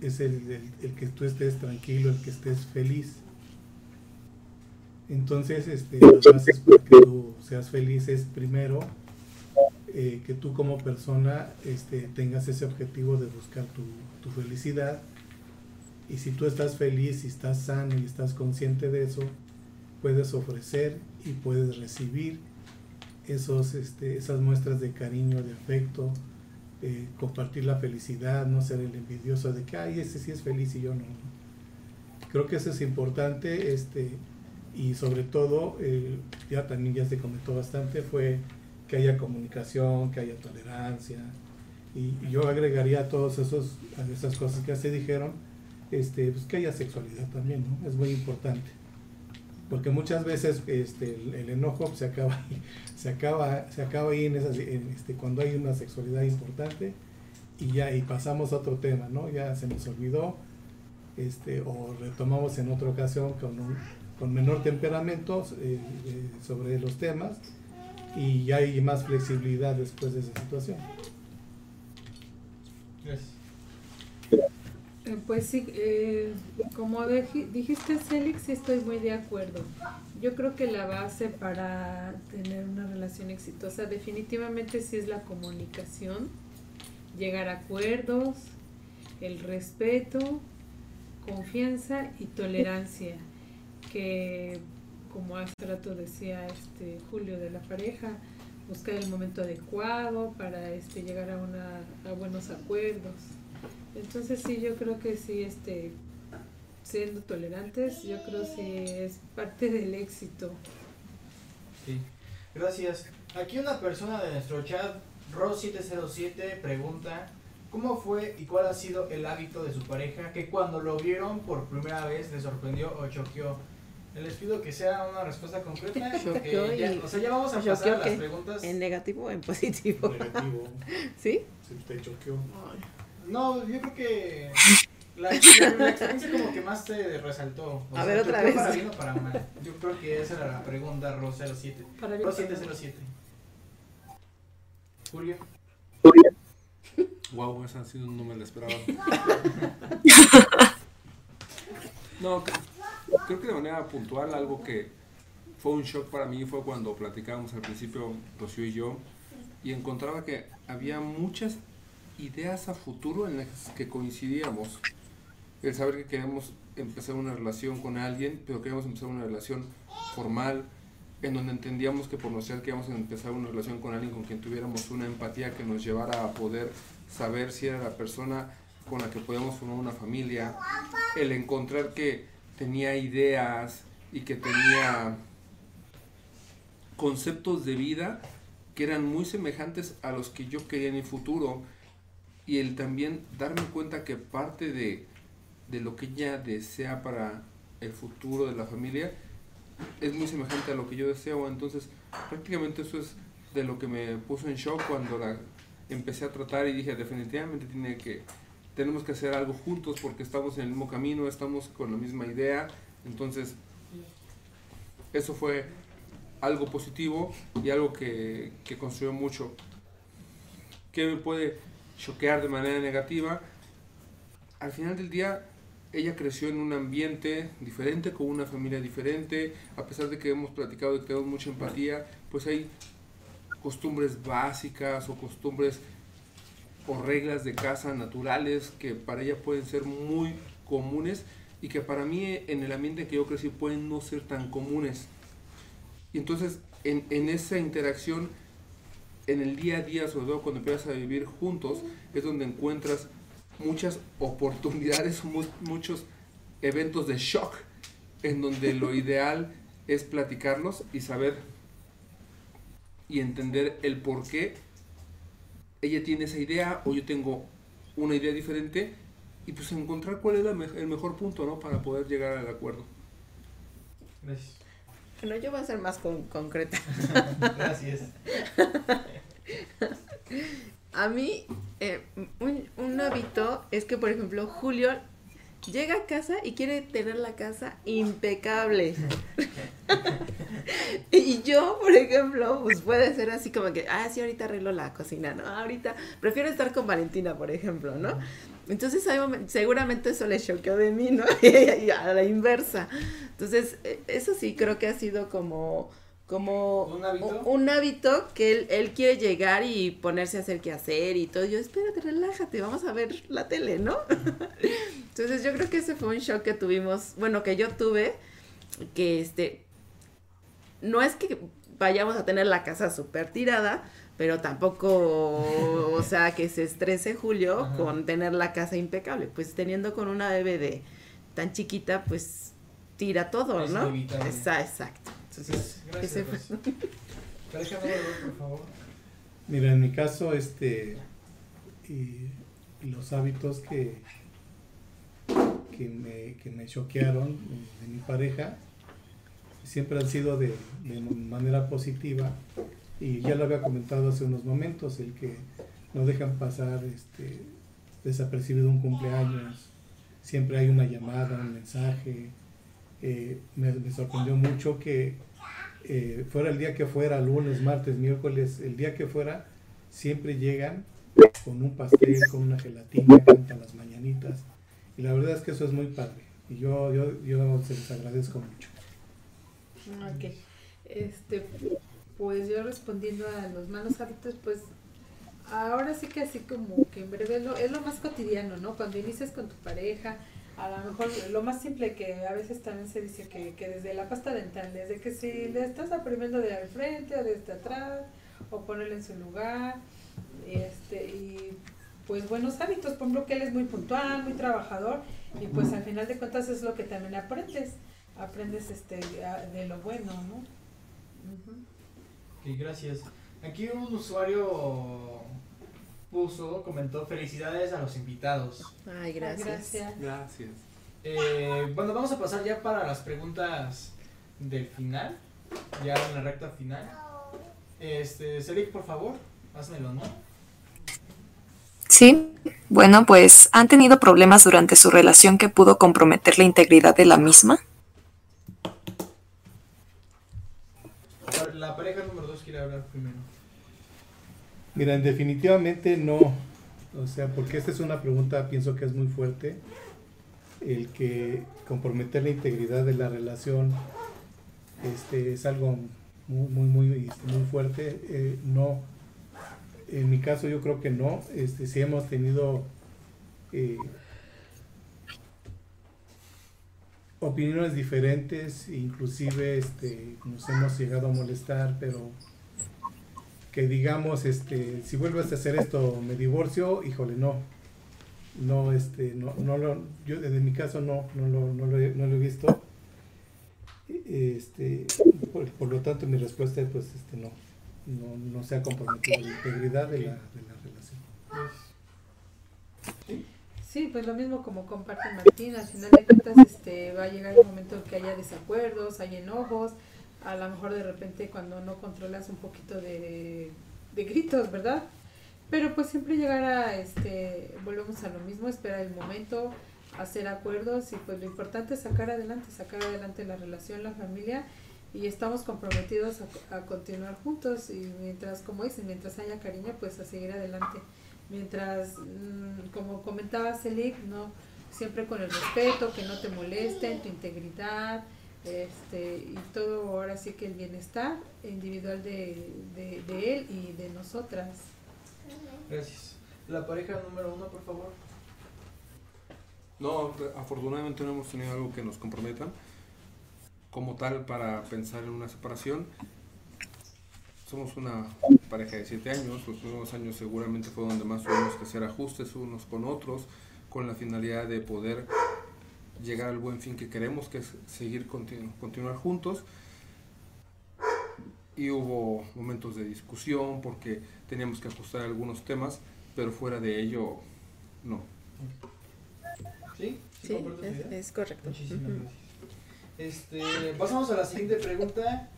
es el, el, que tú estés tranquilo el que estés feliz. Entonces este las bases para que tú seas feliz es primero eh, que tú como persona este, tengas ese objetivo de buscar tu, tu felicidad. Y si tú estás feliz y estás sano y estás consciente de eso puedes ofrecer y puedes recibir esos, este, esas muestras de cariño, de afecto, compartir la felicidad, no ser el envidioso de que, ay, ese sí es feliz y yo no. Creo que eso es importante este, y sobre todo, eh, ya también ya se comentó bastante, fue que haya comunicación, que haya tolerancia y, yo agregaría a todas esas cosas que ya se dijeron, este, pues que haya sexualidad también, ¿no? Es muy importante porque muchas veces este, el, enojo se acaba se acaba, se acaba ahí en esas, este, cuando hay una sexualidad importante y ya y pasamos a otro tema, ¿no? Ya se nos olvidó este, o retomamos en otra ocasión con, un, con menor temperamento eh, eh, sobre los temas y ya hay más flexibilidad después de esa situación. Gracias. Pues sí, eh, como dijiste, sí estoy muy de acuerdo. Yo creo que la base para tener una relación exitosa definitivamente sí es la comunicación, llegar a acuerdos, el respeto, confianza y tolerancia. Que como hace rato decía este Julio de la pareja, buscar el momento adecuado para este llegar a una a buenos acuerdos. Entonces sí, yo creo que sí, este siendo tolerantes, yo creo que es parte del éxito. Sí, gracias. Aquí una persona de nuestro chat, Ros707, pregunta, ¿cómo fue y cuál ha sido el hábito de su pareja que cuando lo vieron por primera vez le sorprendió o choqueó? Les pido que sea una respuesta concreta. porque ya- o sea, ya vamos a pasar a las preguntas. ¿En negativo o en positivo? Negativo. ¿Sí? Si te choqueó. No, yo creo que la, la- la experiencia como que más te resaltó. O A sea, ver, otra vez. para bien o para mal. Yo creo que esa era la pregunta, Ros 07. Para mal. 707. Julio. Wow, esa ha sido no me la esperaba. No, cre- creo que de manera puntual algo que fue un shock para mí fue cuando platicábamos al principio Rocío y yo y encontraba que había muchas ideas a futuro en las que coincidíamos. El saber que queremos empezar una relación con alguien, pero queremos empezar una relación formal, en donde entendíamos que por nuestra edad queríamos empezar una relación con alguien con quien tuviéramos una empatía que nos llevara a poder saber si era la persona con la que podíamos formar una familia, el encontrar que tenía ideas y que tenía conceptos de vida que eran muy semejantes a los que yo quería en mi futuro y el también darme cuenta que parte de, de lo que ella desea para el futuro de la familia es muy semejante a lo que yo deseo. Entonces, prácticamente eso es de lo que me puso en shock cuando la empecé a tratar y dije, definitivamente tiene que, tenemos que hacer algo juntos porque estamos en el mismo camino, estamos con la misma idea. Entonces, eso fue algo positivo y algo que, que construyó mucho. ¿Qué me puede choquear de manera negativa? Al final del día, ella creció en un ambiente diferente, con una familia diferente, a pesar de que hemos platicado y que tenemos mucha empatía, pues hay costumbres básicas o costumbres o reglas de casa naturales que para ella pueden ser muy comunes y que para mí en el ambiente que yo crecí pueden no ser tan comunes. Y entonces en, en esa interacción, en el día a día, sobre todo cuando empiezas a vivir juntos, es donde encuentras muchas oportunidades, mu- muchos eventos de shock, en donde lo ideal es platicarlos y saber y entender el por qué ella tiene esa idea o yo tengo una idea diferente y pues encontrar cuál es el mejor punto, ¿no? Para poder llegar al acuerdo. Gracias. Bueno, yo voy a ser más con- concreta. Gracias. A mí, eh, un, un hábito es que, por ejemplo, Julio llega a casa y quiere tener la casa impecable. y yo, por ejemplo, pues puede ser así como que, ah, sí, ahorita arreglo la cocina, ¿no? Ahorita prefiero estar con Valentina, por ejemplo, ¿no? Entonces, seguramente eso le choqueó de mí, ¿no? y a la inversa. Entonces, eh, eso sí creo que ha sido como como ¿Un hábito? un- un hábito que él, él quiere llegar y ponerse a hacer qué hacer y todo. Yo, espérate, relájate, vamos a ver la tele, ¿no? Entonces yo creo que ese fue un shock que tuvimos, bueno, que yo tuve, que este, no es que vayamos a tener la casa súper tirada, pero tampoco, o sea, que se estrese Julio Ajá. con tener la casa impecable. Pues teniendo con una bebé de tan chiquita, pues tira todo, Es ¿no? inevitable. Exacto. Entonces, Gracias, ese dos, por favor. Mira, en mi caso, este, y los hábitos que, que, me, que me choquearon de mi pareja siempre han sido de, de manera positiva y ya lo había comentado hace unos momentos, el que no dejan pasar este, desapercibido un cumpleaños, siempre hay una llamada, un mensaje. Eh, me, sorprendió mucho que eh, fuera el día que fuera, lunes, martes, miércoles, el día que fuera, siempre llegan con un pastel, con una gelatina, cantan las mañanitas. Y la verdad es que eso es muy padre. Y yo, yo, yo se les agradezco mucho. Ok. Este, pues yo respondiendo a los malos hábitos, pues ahora sí que así como que en breve es lo, es lo más cotidiano, ¿no? Cuando inicias con tu pareja, A lo mejor lo más simple que a veces también se dice que, que desde la pasta dental, desde que si le estás aprimiendo de al frente o desde atrás, o ponerle en su lugar, este, y pues buenos hábitos, por ejemplo que él es muy puntual, muy trabajador, y pues al final de cuentas es lo que también aprendes, aprendes este de lo bueno, ¿no? Ok, gracias. Aquí un usuario puso, comentó felicidades a los invitados. Ay, gracias. Gracias. Gracias. Eh, bueno, vamos a pasar ya para las preguntas del final, ya en la recta final. Este, Cedric, por favor, házmelo, ¿no? Sí, bueno, pues ¿han tenido problemas durante su relación que pudo comprometer la integridad de la misma? La pareja número dos quiere hablar primero. Mira, definitivamente no. O sea, porque esta es una pregunta, pienso que es muy fuerte. El que comprometer la integridad de la relación este, es algo muy, muy, muy, este, muy fuerte. Eh, no, en mi caso yo creo que no. Este, sí hemos tenido eh, opiniones diferentes, inclusive este, nos hemos llegado a molestar, pero que digamos, este, si vuelves a hacer esto, me divorcio, híjole, no. No, este, no, no lo, yo desde mi caso no, no lo, no lo, he, no lo he visto. Este, por, por, lo tanto, mi respuesta es, pues, este, no, no, no se ha comprometido la integridad de la, de la relación. ¿Sí? Sí, pues lo mismo como comparte Martín, al final de cuentas este, va a llegar un momento en que haya desacuerdos, hay enojos, a lo mejor de repente cuando no controlas un poquito de, de gritos, ¿verdad? Pero pues siempre llegar a, este, volvemos a lo mismo, esperar el momento, hacer acuerdos y pues lo importante es sacar adelante, sacar adelante la relación, la familia y estamos comprometidos a, continuar juntos y mientras, como dicen, mientras haya cariño, pues a seguir adelante. Mientras, mmm, como comentaba Celik, ¿no? siempre con el respeto, que no te molesten, tu integridad, este, y todo ahora sí que el bienestar individual de, de, de, él y de nosotras. Gracias. La pareja número uno, por favor. No, afortunadamente no hemos tenido algo que nos comprometa como tal para pensar en una separación. Somos una pareja de siete años, los primeros años seguramente fue donde más tuvimos que hacer ajustes unos con otros, con la finalidad de poder llegar al buen fin que queremos, que es seguir continu continuar juntos. Y hubo momentos de discusión porque teníamos que ajustar algunos temas, pero fuera de ello, no. ¿Sí? Sí, es, es, correcto. Muchísimas uh -huh. gracias. Este, pasamos a la siguiente pregunta,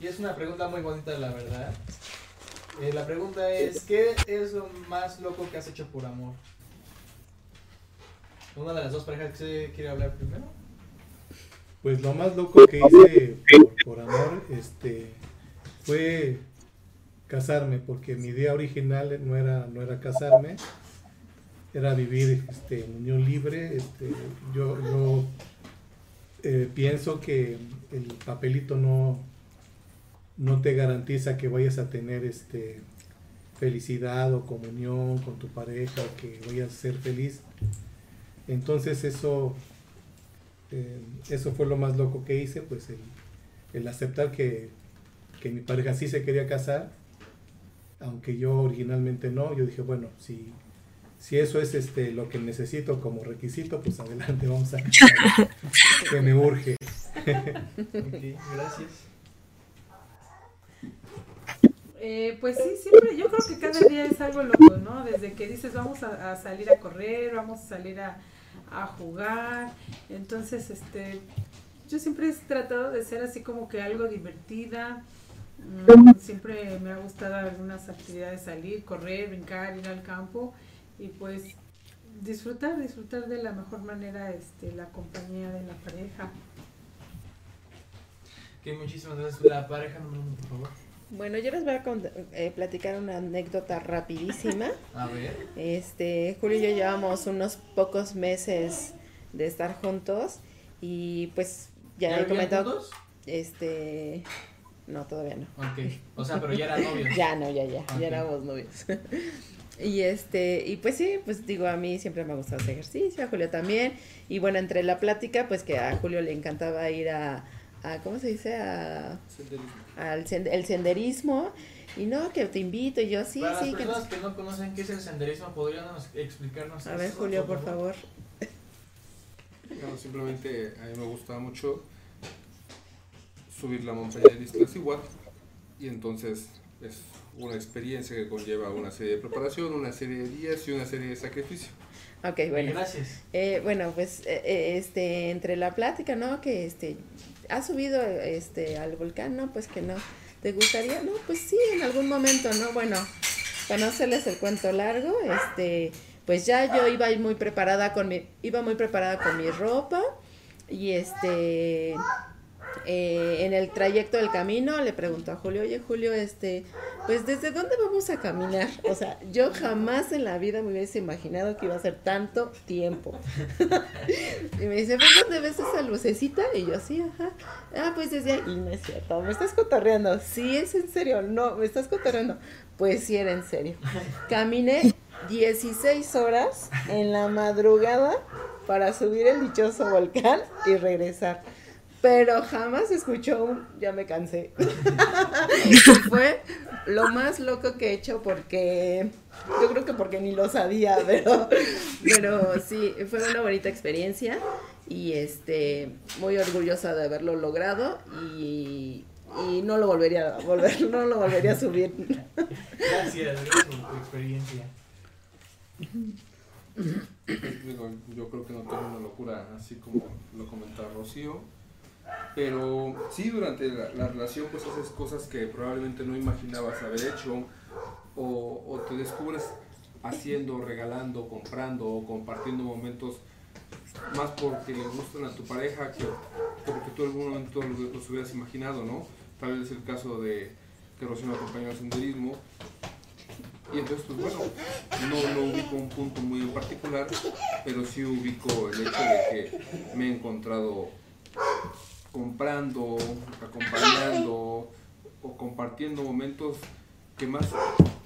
y es una pregunta muy bonita, la verdad. Eh, la pregunta es, ¿qué es lo más loco que has hecho por amor? ¿Una de las dos parejas que se quiere hablar primero? Pues lo más loco que hice por, amor este, fue casarme, porque mi idea original no era, no era casarme, era vivir este, en unión libre. Este, yo eh, pienso que el papelito no, no te garantiza que vayas a tener este, felicidad o comunión con tu pareja que vayas a ser feliz. Entonces eso, eh, eso fue lo más loco que hice, pues el, el aceptar que, que, mi pareja sí se quería casar, aunque yo originalmente no, yo dije, bueno, si, si eso es este, lo que necesito como requisito, pues adelante, vamos a casar, que me urge. okay, gracias. Eh, pues sí, siempre, yo creo que cada día es algo loco, ¿no? Desde que dices vamos a, a salir a correr, vamos a salir a, a jugar. Entonces, este, yo siempre he tratado de ser así como que algo divertida. Mm, siempre me ha gustado algunas actividades, salir, correr, brincar, ir al campo y pues disfrutar, disfrutar de la mejor manera este, la compañía de la pareja. Ok, muchísimas gracias. La pareja número uno, por favor. Bueno, yo les voy a eh, platicar una anécdota rapidísima. A ver. Este, Julio y yo llevamos unos pocos meses de estar juntos y pues ya, ¿Ya he comentado. juntos? Este, no, todavía no. Ok, o sea, pero ya eran novios. ya no, ya, ya, ya éramos novios. Y este, y pues sí, pues digo, a mí siempre me ha gustado hacer ejercicio, a Julio también. Y bueno, entre la plática, pues que a Julio le encantaba ir a, a ¿cómo se dice? A, al sen- el senderismo. Y no, que te invito, y yo sí, Para sí. las que no- personas que no conocen qué es el senderismo, ¿podrían nos- explicarnos? A ver, eso, Julio, por favor. No, simplemente a mí me gusta mucho subir la montaña de Iztaccíhuatl y entonces es una experiencia que conlleva una serie de preparación, una serie de días y una serie de sacrificio. Ok, bueno. Gracias. Eh, bueno, pues eh, eh, este entre la plática, ¿no? Que este has subido este al volcán, ¿no? Pues que no. ¿Te gustaría? No, pues sí, en algún momento, ¿no? Bueno, para no hacerles el cuento largo, este pues ya yo iba muy preparada con mi iba muy preparada con mi ropa y este eh, en el trayecto del camino le pregunto a Julio, oye Julio, este, pues ¿desde dónde vamos a caminar? O sea, yo jamás en la vida me hubiese imaginado que iba a ser tanto tiempo. y me dice, pues ¿dónde ves esa lucecita? Y yo, sí, ajá. Ah, pues desde ahí. Y no es cierto, me estás cotorreando. Sí, es en serio, no, me estás cotorreando. Pues sí, era en serio. Caminé 16 horas en la madrugada para subir el dichoso volcán y regresar. Pero jamás escuchó un ya me cansé. Fue lo más loco que he hecho porque yo creo que porque ni lo sabía, pero pero sí, fue una bonita experiencia y este muy orgullosa de haberlo logrado y, y no lo volvería a volver, no lo volvería a subir. Gracias, gracias por tu experiencia. Digo, yo creo que no tengo una locura así como lo comentaba Rocío. Pero sí, durante la, la relación pues haces cosas que probablemente no imaginabas haber hecho o, te descubres haciendo, regalando, comprando o compartiendo momentos más porque le gustan a tu pareja que, que porque tú en algún momento lo- los hubieras imaginado, ¿no? Tal vez el caso de que Rocío me acompañó al senderismo y entonces, pues bueno, no, no ubico un punto muy en particular, pero sí ubico el hecho de que me he encontrado comprando, acompañando o compartiendo momentos que más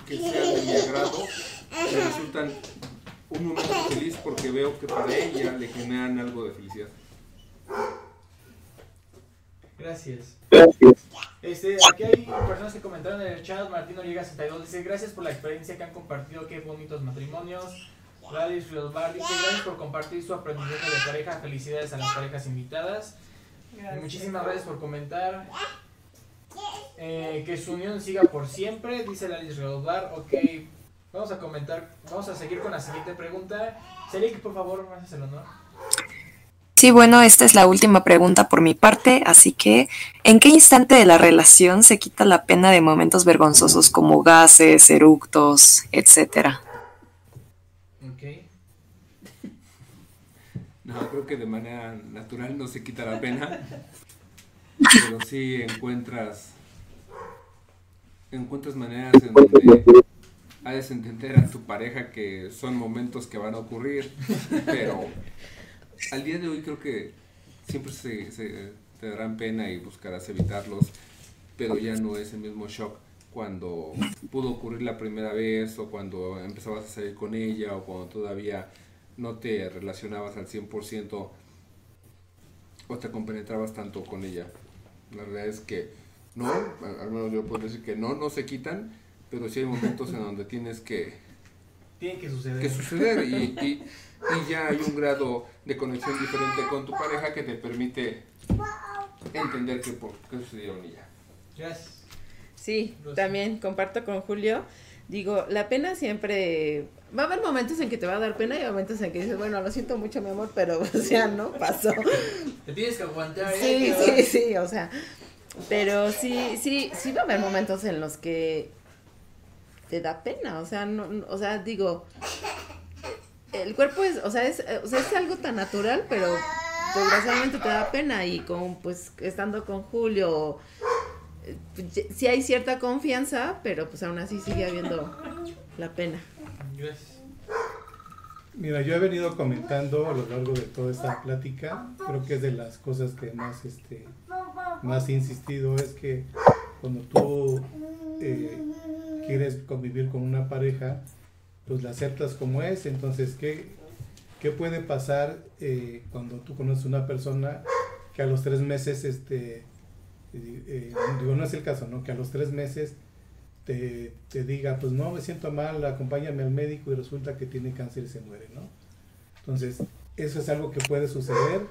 que sean de mi agrado, me resultan un momento feliz porque veo que para ella le generan algo de felicidad. Gracias. Este, aquí hay personas que comentaron en el chat. Martín Oriega 62 dice: Gracias por la experiencia que han compartido. Qué bonitos matrimonios. Gladys Riosbar dice: Gracias por compartir su aprendizaje de pareja. Felicidades a las parejas invitadas. Y Muchísimas gracias por comentar. Eh, que su unión siga por siempre, dice Gladys Riosbar. Ok, vamos a comentar. Vamos a seguir con la siguiente pregunta. Serik, por favor, me haces el honor. Sí, bueno, esta es la última pregunta por mi parte, así que ¿en qué instante de la relación se quita la pena de momentos vergonzosos como gases, eructos, etcétera? Ok. No, creo que de manera natural no se quita la pena, pero sí encuentras encuentras maneras en donde haces entender a tu pareja que son momentos que van a ocurrir, pero al día de hoy creo que siempre se, se te darán pena y buscarás evitarlos, pero ya no es el mismo shock cuando pudo ocurrir la primera vez o cuando empezabas a salir con ella o cuando todavía no te relacionabas al 100% o te compenetrabas tanto con ella. La realidad es que no, al menos yo puedo decir que no, no se quitan, pero sí hay momentos en donde tienes que, Tiene que suceder. que suceder y, y- y ya hay un grado de conexión diferente con tu pareja que te permite entender qué, por, qué sucedió en ella. Gracias. Sí, también comparto con Julio. Digo, la pena siempre... Va a haber momentos en que te va a dar pena y momentos en que dices, bueno, lo siento mucho, mi amor, pero, o sea, no pasó. Te tienes que aguantar. ¿eh? Sí, sí, sí, o sea, pero sí, sí, sí va a haber momentos en los que te da pena, o sea, no, o sea, digo, el cuerpo es, o sea, es, o sea, es algo tan natural, pero desgraciadamente te da pena y con, pues, estando con Julio, sí hay cierta confianza, pero pues aún así sigue habiendo la pena. Gracias. Mira, yo he venido comentando a lo largo de toda esta plática, creo que es de las cosas que más, este, más he insistido, es que cuando tú eh, quieres convivir con una pareja, pues la aceptas como es. Entonces, ¿qué, qué puede pasar eh, cuando tú conoces una persona que a los tres meses, este, eh, digo, no es el caso, ¿no? Que a los tres meses te, te diga, pues no, me siento mal, acompáñame al médico y resulta que tiene cáncer y se muere, ¿no? Entonces, eso es algo que puede suceder,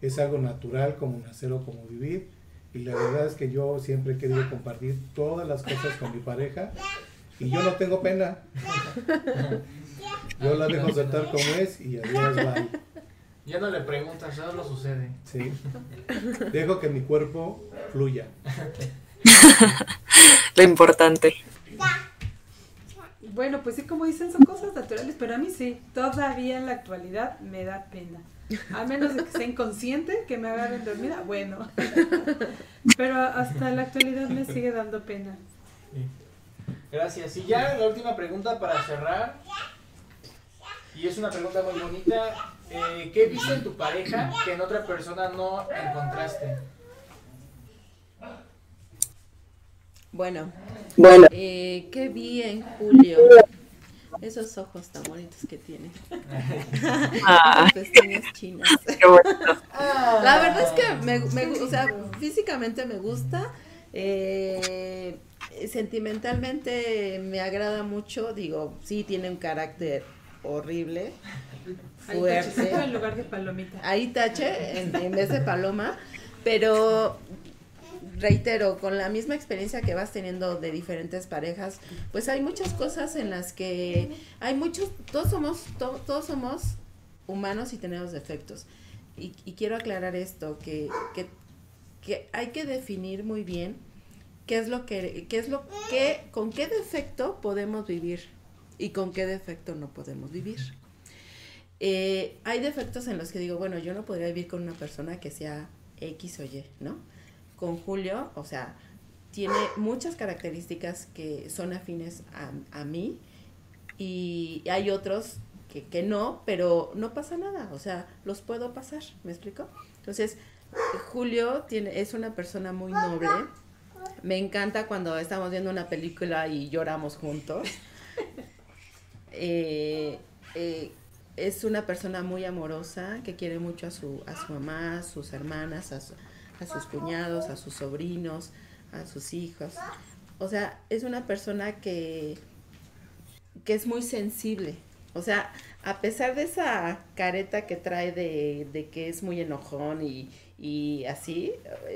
es algo natural como nacer o como vivir. Y la verdad es que yo siempre he querido compartir todas las cosas con mi pareja y yo no tengo pena. Yo la dejo saltar como es y adiós, bye. Ya no le preguntas, solo sucede. Sí. Dejo que mi cuerpo fluya. Lo importante. Bueno, pues sí, como dicen, son cosas naturales, pero a mí sí, todavía en la actualidad me da pena. A menos de que sea inconsciente, que me agarren dormida, bueno. Pero hasta la actualidad me sigue dando pena. Gracias. Y ya la última pregunta para cerrar. Y es una pregunta muy bonita. Eh, ¿Qué viste en tu pareja que en otra persona no encontraste? Bueno, Bueno, eh, ¿qué vi en Julio? Esos ojos tan bonitos que tiene. ah, pestañas chinas. qué bonito. La verdad es que me, me- o sea, físicamente me gusta. eh, sentimentalmente me agrada mucho. Digo, sí tiene un carácter horrible, fuerte. tachecito en lugar de palomita. Ahí tache en, en vez de paloma, pero reitero, con la misma experiencia que vas teniendo de diferentes parejas, pues hay muchas cosas en las que hay muchos, todos somos, to- todos somos humanos y tenemos defectos. Y, y quiero aclarar esto, que, que, que hay que definir muy bien qué es lo que, qué es lo que, con qué defecto podemos vivir y con qué defecto no podemos vivir. Eh, hay defectos en los que digo, bueno, yo no podría vivir con una persona que sea X o Y, ¿no? Con Julio, o sea, tiene muchas características que son afines a, a mí y hay otros que, que no, pero no pasa nada, o sea, los puedo pasar, ¿me explico? Entonces, Julio tiene, es una persona muy noble. Me encanta cuando estamos viendo una película y lloramos juntos. Eh, eh, es una persona muy amorosa que quiere mucho a su, a su mamá, a sus hermanas, a, su- a sus cuñados, a sus sobrinos, a sus hijos. O sea, es una persona que, que es muy sensible. O sea, a pesar de esa careta que trae de, de que es muy enojón y, y así,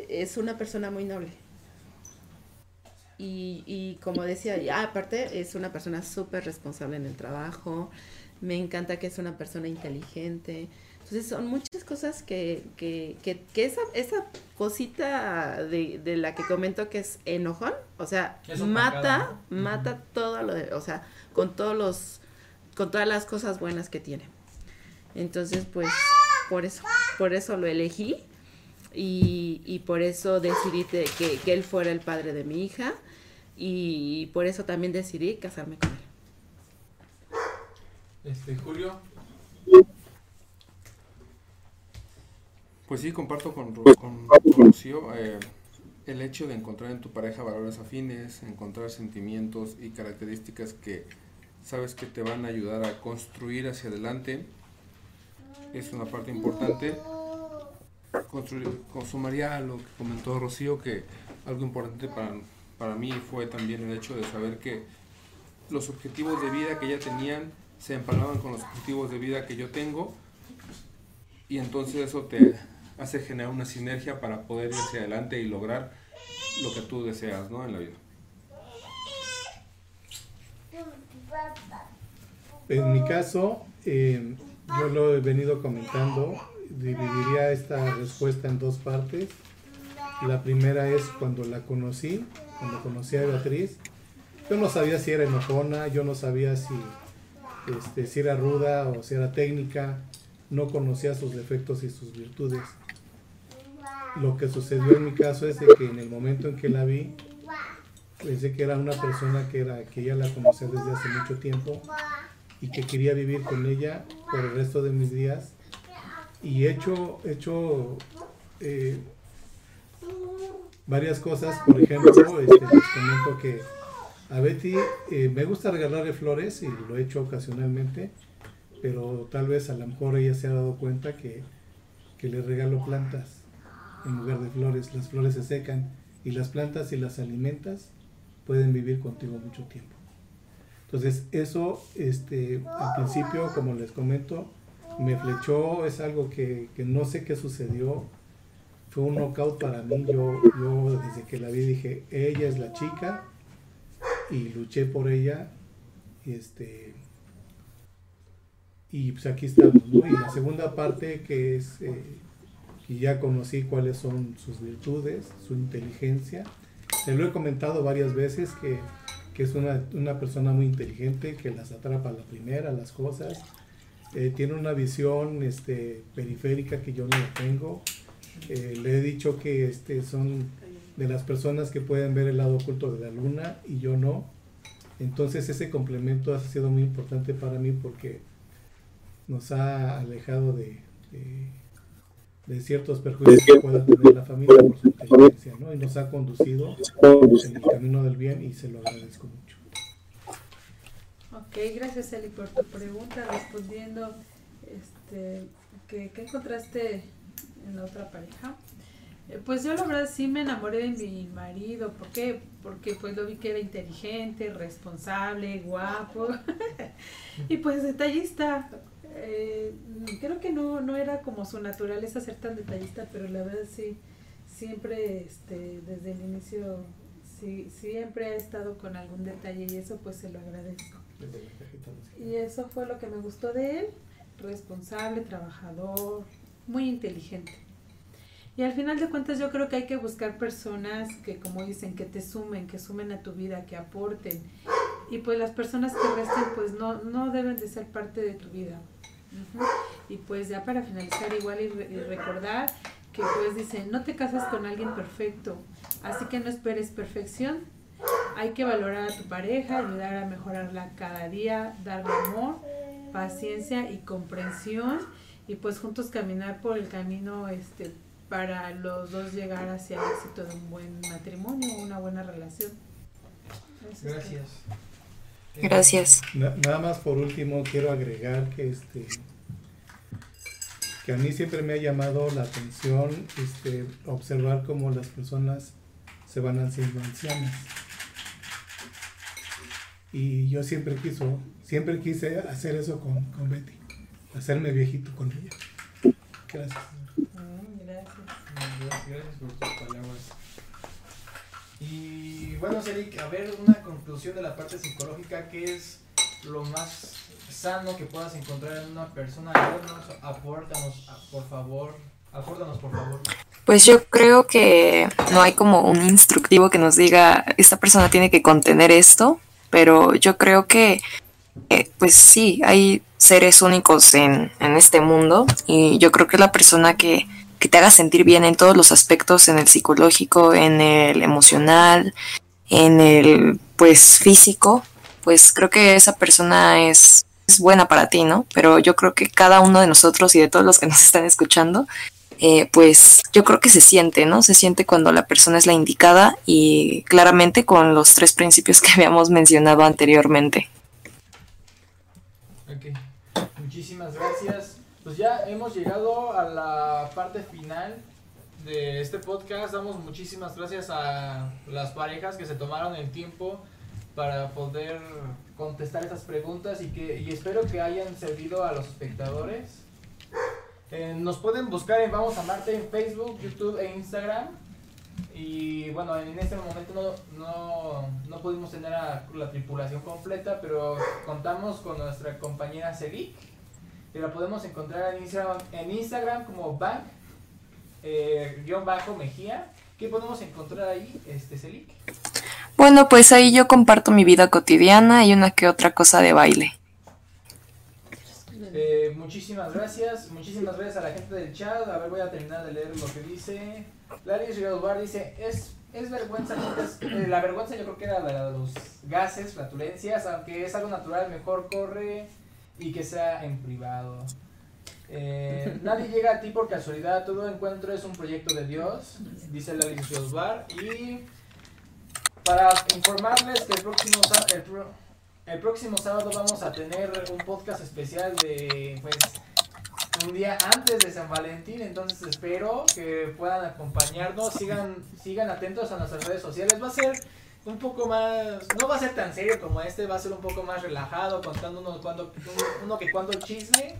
es una persona muy noble. Y, y como decía, aparte es una persona súper responsable en el trabajo, me encanta que es una persona inteligente. Entonces son muchas cosas que, que, que, que esa, esa cosita de, de la que comento que es enojón, o sea, mata, opacada, ¿no? mata todo lo de, o sea, con todos los, con todas las cosas buenas que tiene. Entonces, pues, por eso, por eso lo elegí y, y por eso decidí que, que él fuera el padre de mi hija y por eso también decidí casarme con él. Este, Julio. Pues sí, comparto con, Ro- con, con Rocío eh, el hecho de encontrar en tu pareja valores afines, encontrar sentimientos y características que sabes que te van a ayudar a construir hacia adelante. Es una parte importante. Construir, consumaría lo que comentó Rocío, que algo importante para, para mí fue también el hecho de saber que los objetivos de vida que ella tenían se empalmaban con los objetivos de vida que yo tengo y entonces eso te hace generar una sinergia para poder ir hacia adelante y lograr lo que tú deseas ¿no? en la vida. En mi caso, eh, yo lo he venido comentando, dividiría esta respuesta en dos partes. La primera es cuando la conocí, cuando conocí a Beatriz. Yo no sabía si era enojona, yo no sabía si, este, si era ruda o si era técnica, no conocía sus defectos y sus virtudes. Lo que sucedió en mi caso es de que en el momento en que la vi, pensé que era una persona que, era, que ya la conocía desde hace mucho tiempo y que quería vivir con ella por el resto de mis días. Y he hecho, he hecho eh, varias cosas, por ejemplo, este, les comento que A Betty eh, me gusta regalarle flores y lo he hecho ocasionalmente, pero tal vez a lo mejor ella se ha dado cuenta que, que le regalo plantas en lugar de flores. Las flores se secan y las plantas si las alimentas pueden vivir contigo mucho tiempo. Entonces eso este, al principio, como les comento, me flechó, es algo que, que no sé qué sucedió, fue un knockout para mí, yo, yo desde que la vi dije, ella es la chica y luché por ella este y pues aquí estamos. Y la segunda parte que es eh, que ya conocí cuáles son sus virtudes, su inteligencia. Se lo he comentado varias veces que, que es una, una, persona muy inteligente, que las atrapa a la primera, las cosas. Eh, tiene una visión este, periférica que yo no tengo. Eh, le he dicho que este, son de las personas que pueden ver el lado oculto de la luna y yo no. Entonces ese complemento ha sido muy importante para mí porque nos ha alejado de, de, ciertos perjuicios que pueda tener la familia por su inteligencia, ¿no? Y nos ha conducido en el camino del bien y se lo agradezco mucho. Ok, gracias Eli por tu pregunta, respondiendo, este, ¿qué, qué encontraste en la otra pareja? Eh, Pues yo la verdad sí me enamoré de mi marido, ¿por qué? Porque pues lo vi que era inteligente, responsable, guapo y pues detallista. Eh, creo que no, no era como su naturaleza ser tan detallista, pero la verdad sí, siempre este, desde el inicio, sí, siempre ha estado con algún detalle y eso pues se lo agradezco. Y eso fue lo que me gustó de él, responsable, trabajador, muy inteligente. Y al final de cuentas yo creo que hay que buscar personas que, como dicen, que te sumen, que sumen a tu vida, que aporten. Y pues las personas que resten pues no, no deben de ser parte de tu vida. Y pues ya para finalizar igual y, y recordar que pues dicen, no te casas con alguien perfecto, así que no esperes perfección. Hay que valorar a tu pareja, ayudar a mejorarla cada día, darle amor, paciencia y comprensión y pues juntos caminar por el camino este para los dos llegar hacia el éxito de un buen matrimonio, una buena relación. Eso es. Gracias. Gracias. Na- nada más por último quiero agregar que este que a mí siempre me ha llamado la atención este observar cómo las personas se van haciendo ancianas y yo siempre quiso siempre quise hacer eso con, con Betty hacerme viejito con ella gracias Mm, gracias. Por tus palabras. Y bueno, Celic, a ver una conclusión de la parte psicológica, ¿qué es lo más sano que puedas encontrar en una persona? Apórtanos, a- por favor, apórtanos, por favor. Pues yo creo que no hay como un instructivo que nos diga, esta persona tiene que contener esto, pero yo creo que, eh, pues sí, hay seres únicos en, en este mundo y yo creo que la persona que, que te haga sentir bien en todos los aspectos, en el psicológico, en el emocional, en el, pues, físico, pues creo que esa persona es, buena para ti, ¿no? Pero yo creo que cada uno de nosotros y de todos los que nos están escuchando, eh, pues yo creo que se siente, ¿no? Se siente cuando la persona es la indicada y claramente con los tres principios que habíamos mencionado anteriormente. Ok, muchísimas gracias. Pues ya hemos llegado a la parte final de este podcast. Damos muchísimas gracias a las parejas que se tomaron el tiempo para poder contestar esas preguntas y que y espero que hayan servido a los espectadores. Eh, nos pueden buscar en Vamos a Marte en Facebook, YouTube e Instagram. Y bueno, en este momento no, no, no pudimos tener la tripulación completa, pero contamos con nuestra compañera Celic, que la podemos encontrar en Instagram, en Instagram como bank, eh, guion bajo Mejía. ¿Qué podemos encontrar ahí, este Celic? Bueno, pues ahí yo comparto mi vida cotidiana y una que otra cosa de baile. Eh, muchísimas gracias, muchísimas gracias a la gente del chat. A ver, voy a terminar de leer lo que dice. Laris Riosbar dice, es, es vergüenza, eh, la vergüenza yo creo que era la de los gases, flatulencias, aunque es algo natural, mejor corre y que sea en privado. Eh, nadie llega a ti por casualidad, todo encuentro es un proyecto de Dios, dice Laris Riosbar. Y para informarles que el próximo, el, el próximo sábado vamos a tener un podcast especial de, pues, un día antes de San Valentín, entonces espero que puedan acompañarnos, sigan, sigan atentos a nuestras redes sociales, va a ser un poco más, no va a ser tan serio como este, va a ser un poco más relajado, contando uno, cuando, uno que cuando chisme,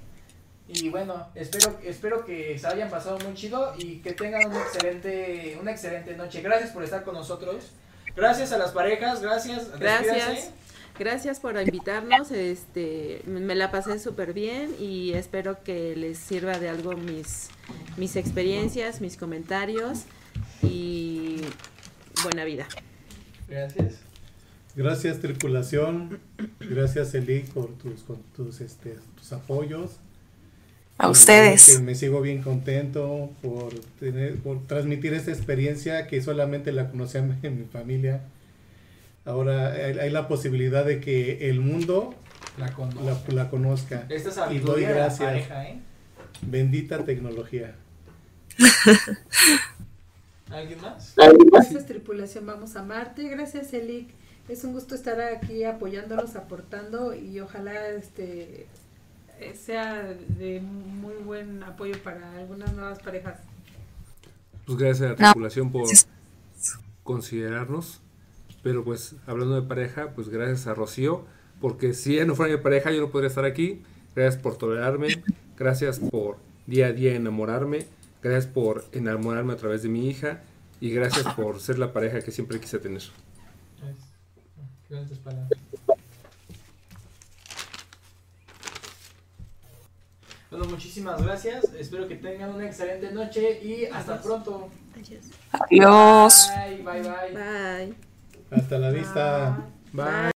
y bueno, espero, espero que se hayan pasado muy chido y que tengan una excelente, una excelente noche. Gracias por estar con nosotros. Gracias a las parejas, gracias. Gracias. Gracias por invitarnos, este, me la pasé súper bien y espero que les sirva de algo mis, mis experiencias, mis comentarios y buena vida. Gracias. Gracias tripulación, gracias Eli por tus, con tus, este, tus apoyos. A Y ustedes. que me sigo bien contento por, tener, por transmitir esta experiencia que solamente la conocía en mi familia. Ahora hay, hay la posibilidad de que el mundo La conozco. la, la conozca. Esta es y doy gracias. pareja, ¿eh? Bendita tecnología. ¿Alguien más? Gracias tripulación, vamos a Marte. Gracias Elic. Es un gusto estar aquí apoyándolos, aportando y ojalá este eh, sea de muy buen apoyo para algunas nuevas parejas. Pues gracias a la No. tripulación por considerarnos. Pero pues hablando de pareja, pues gracias a Rocío, porque si ella no fuera mi pareja yo no podría estar aquí. Gracias por tolerarme, gracias por día a día enamorarme, gracias por enamorarme a través de mi hija y gracias por ser la pareja que siempre quise tener. Gracias, palabras. Bueno, muchísimas gracias. Espero que tengan una excelente noche y hasta pronto. Adiós. Bye, bye, bye. Bye. Hasta la vista. Bye.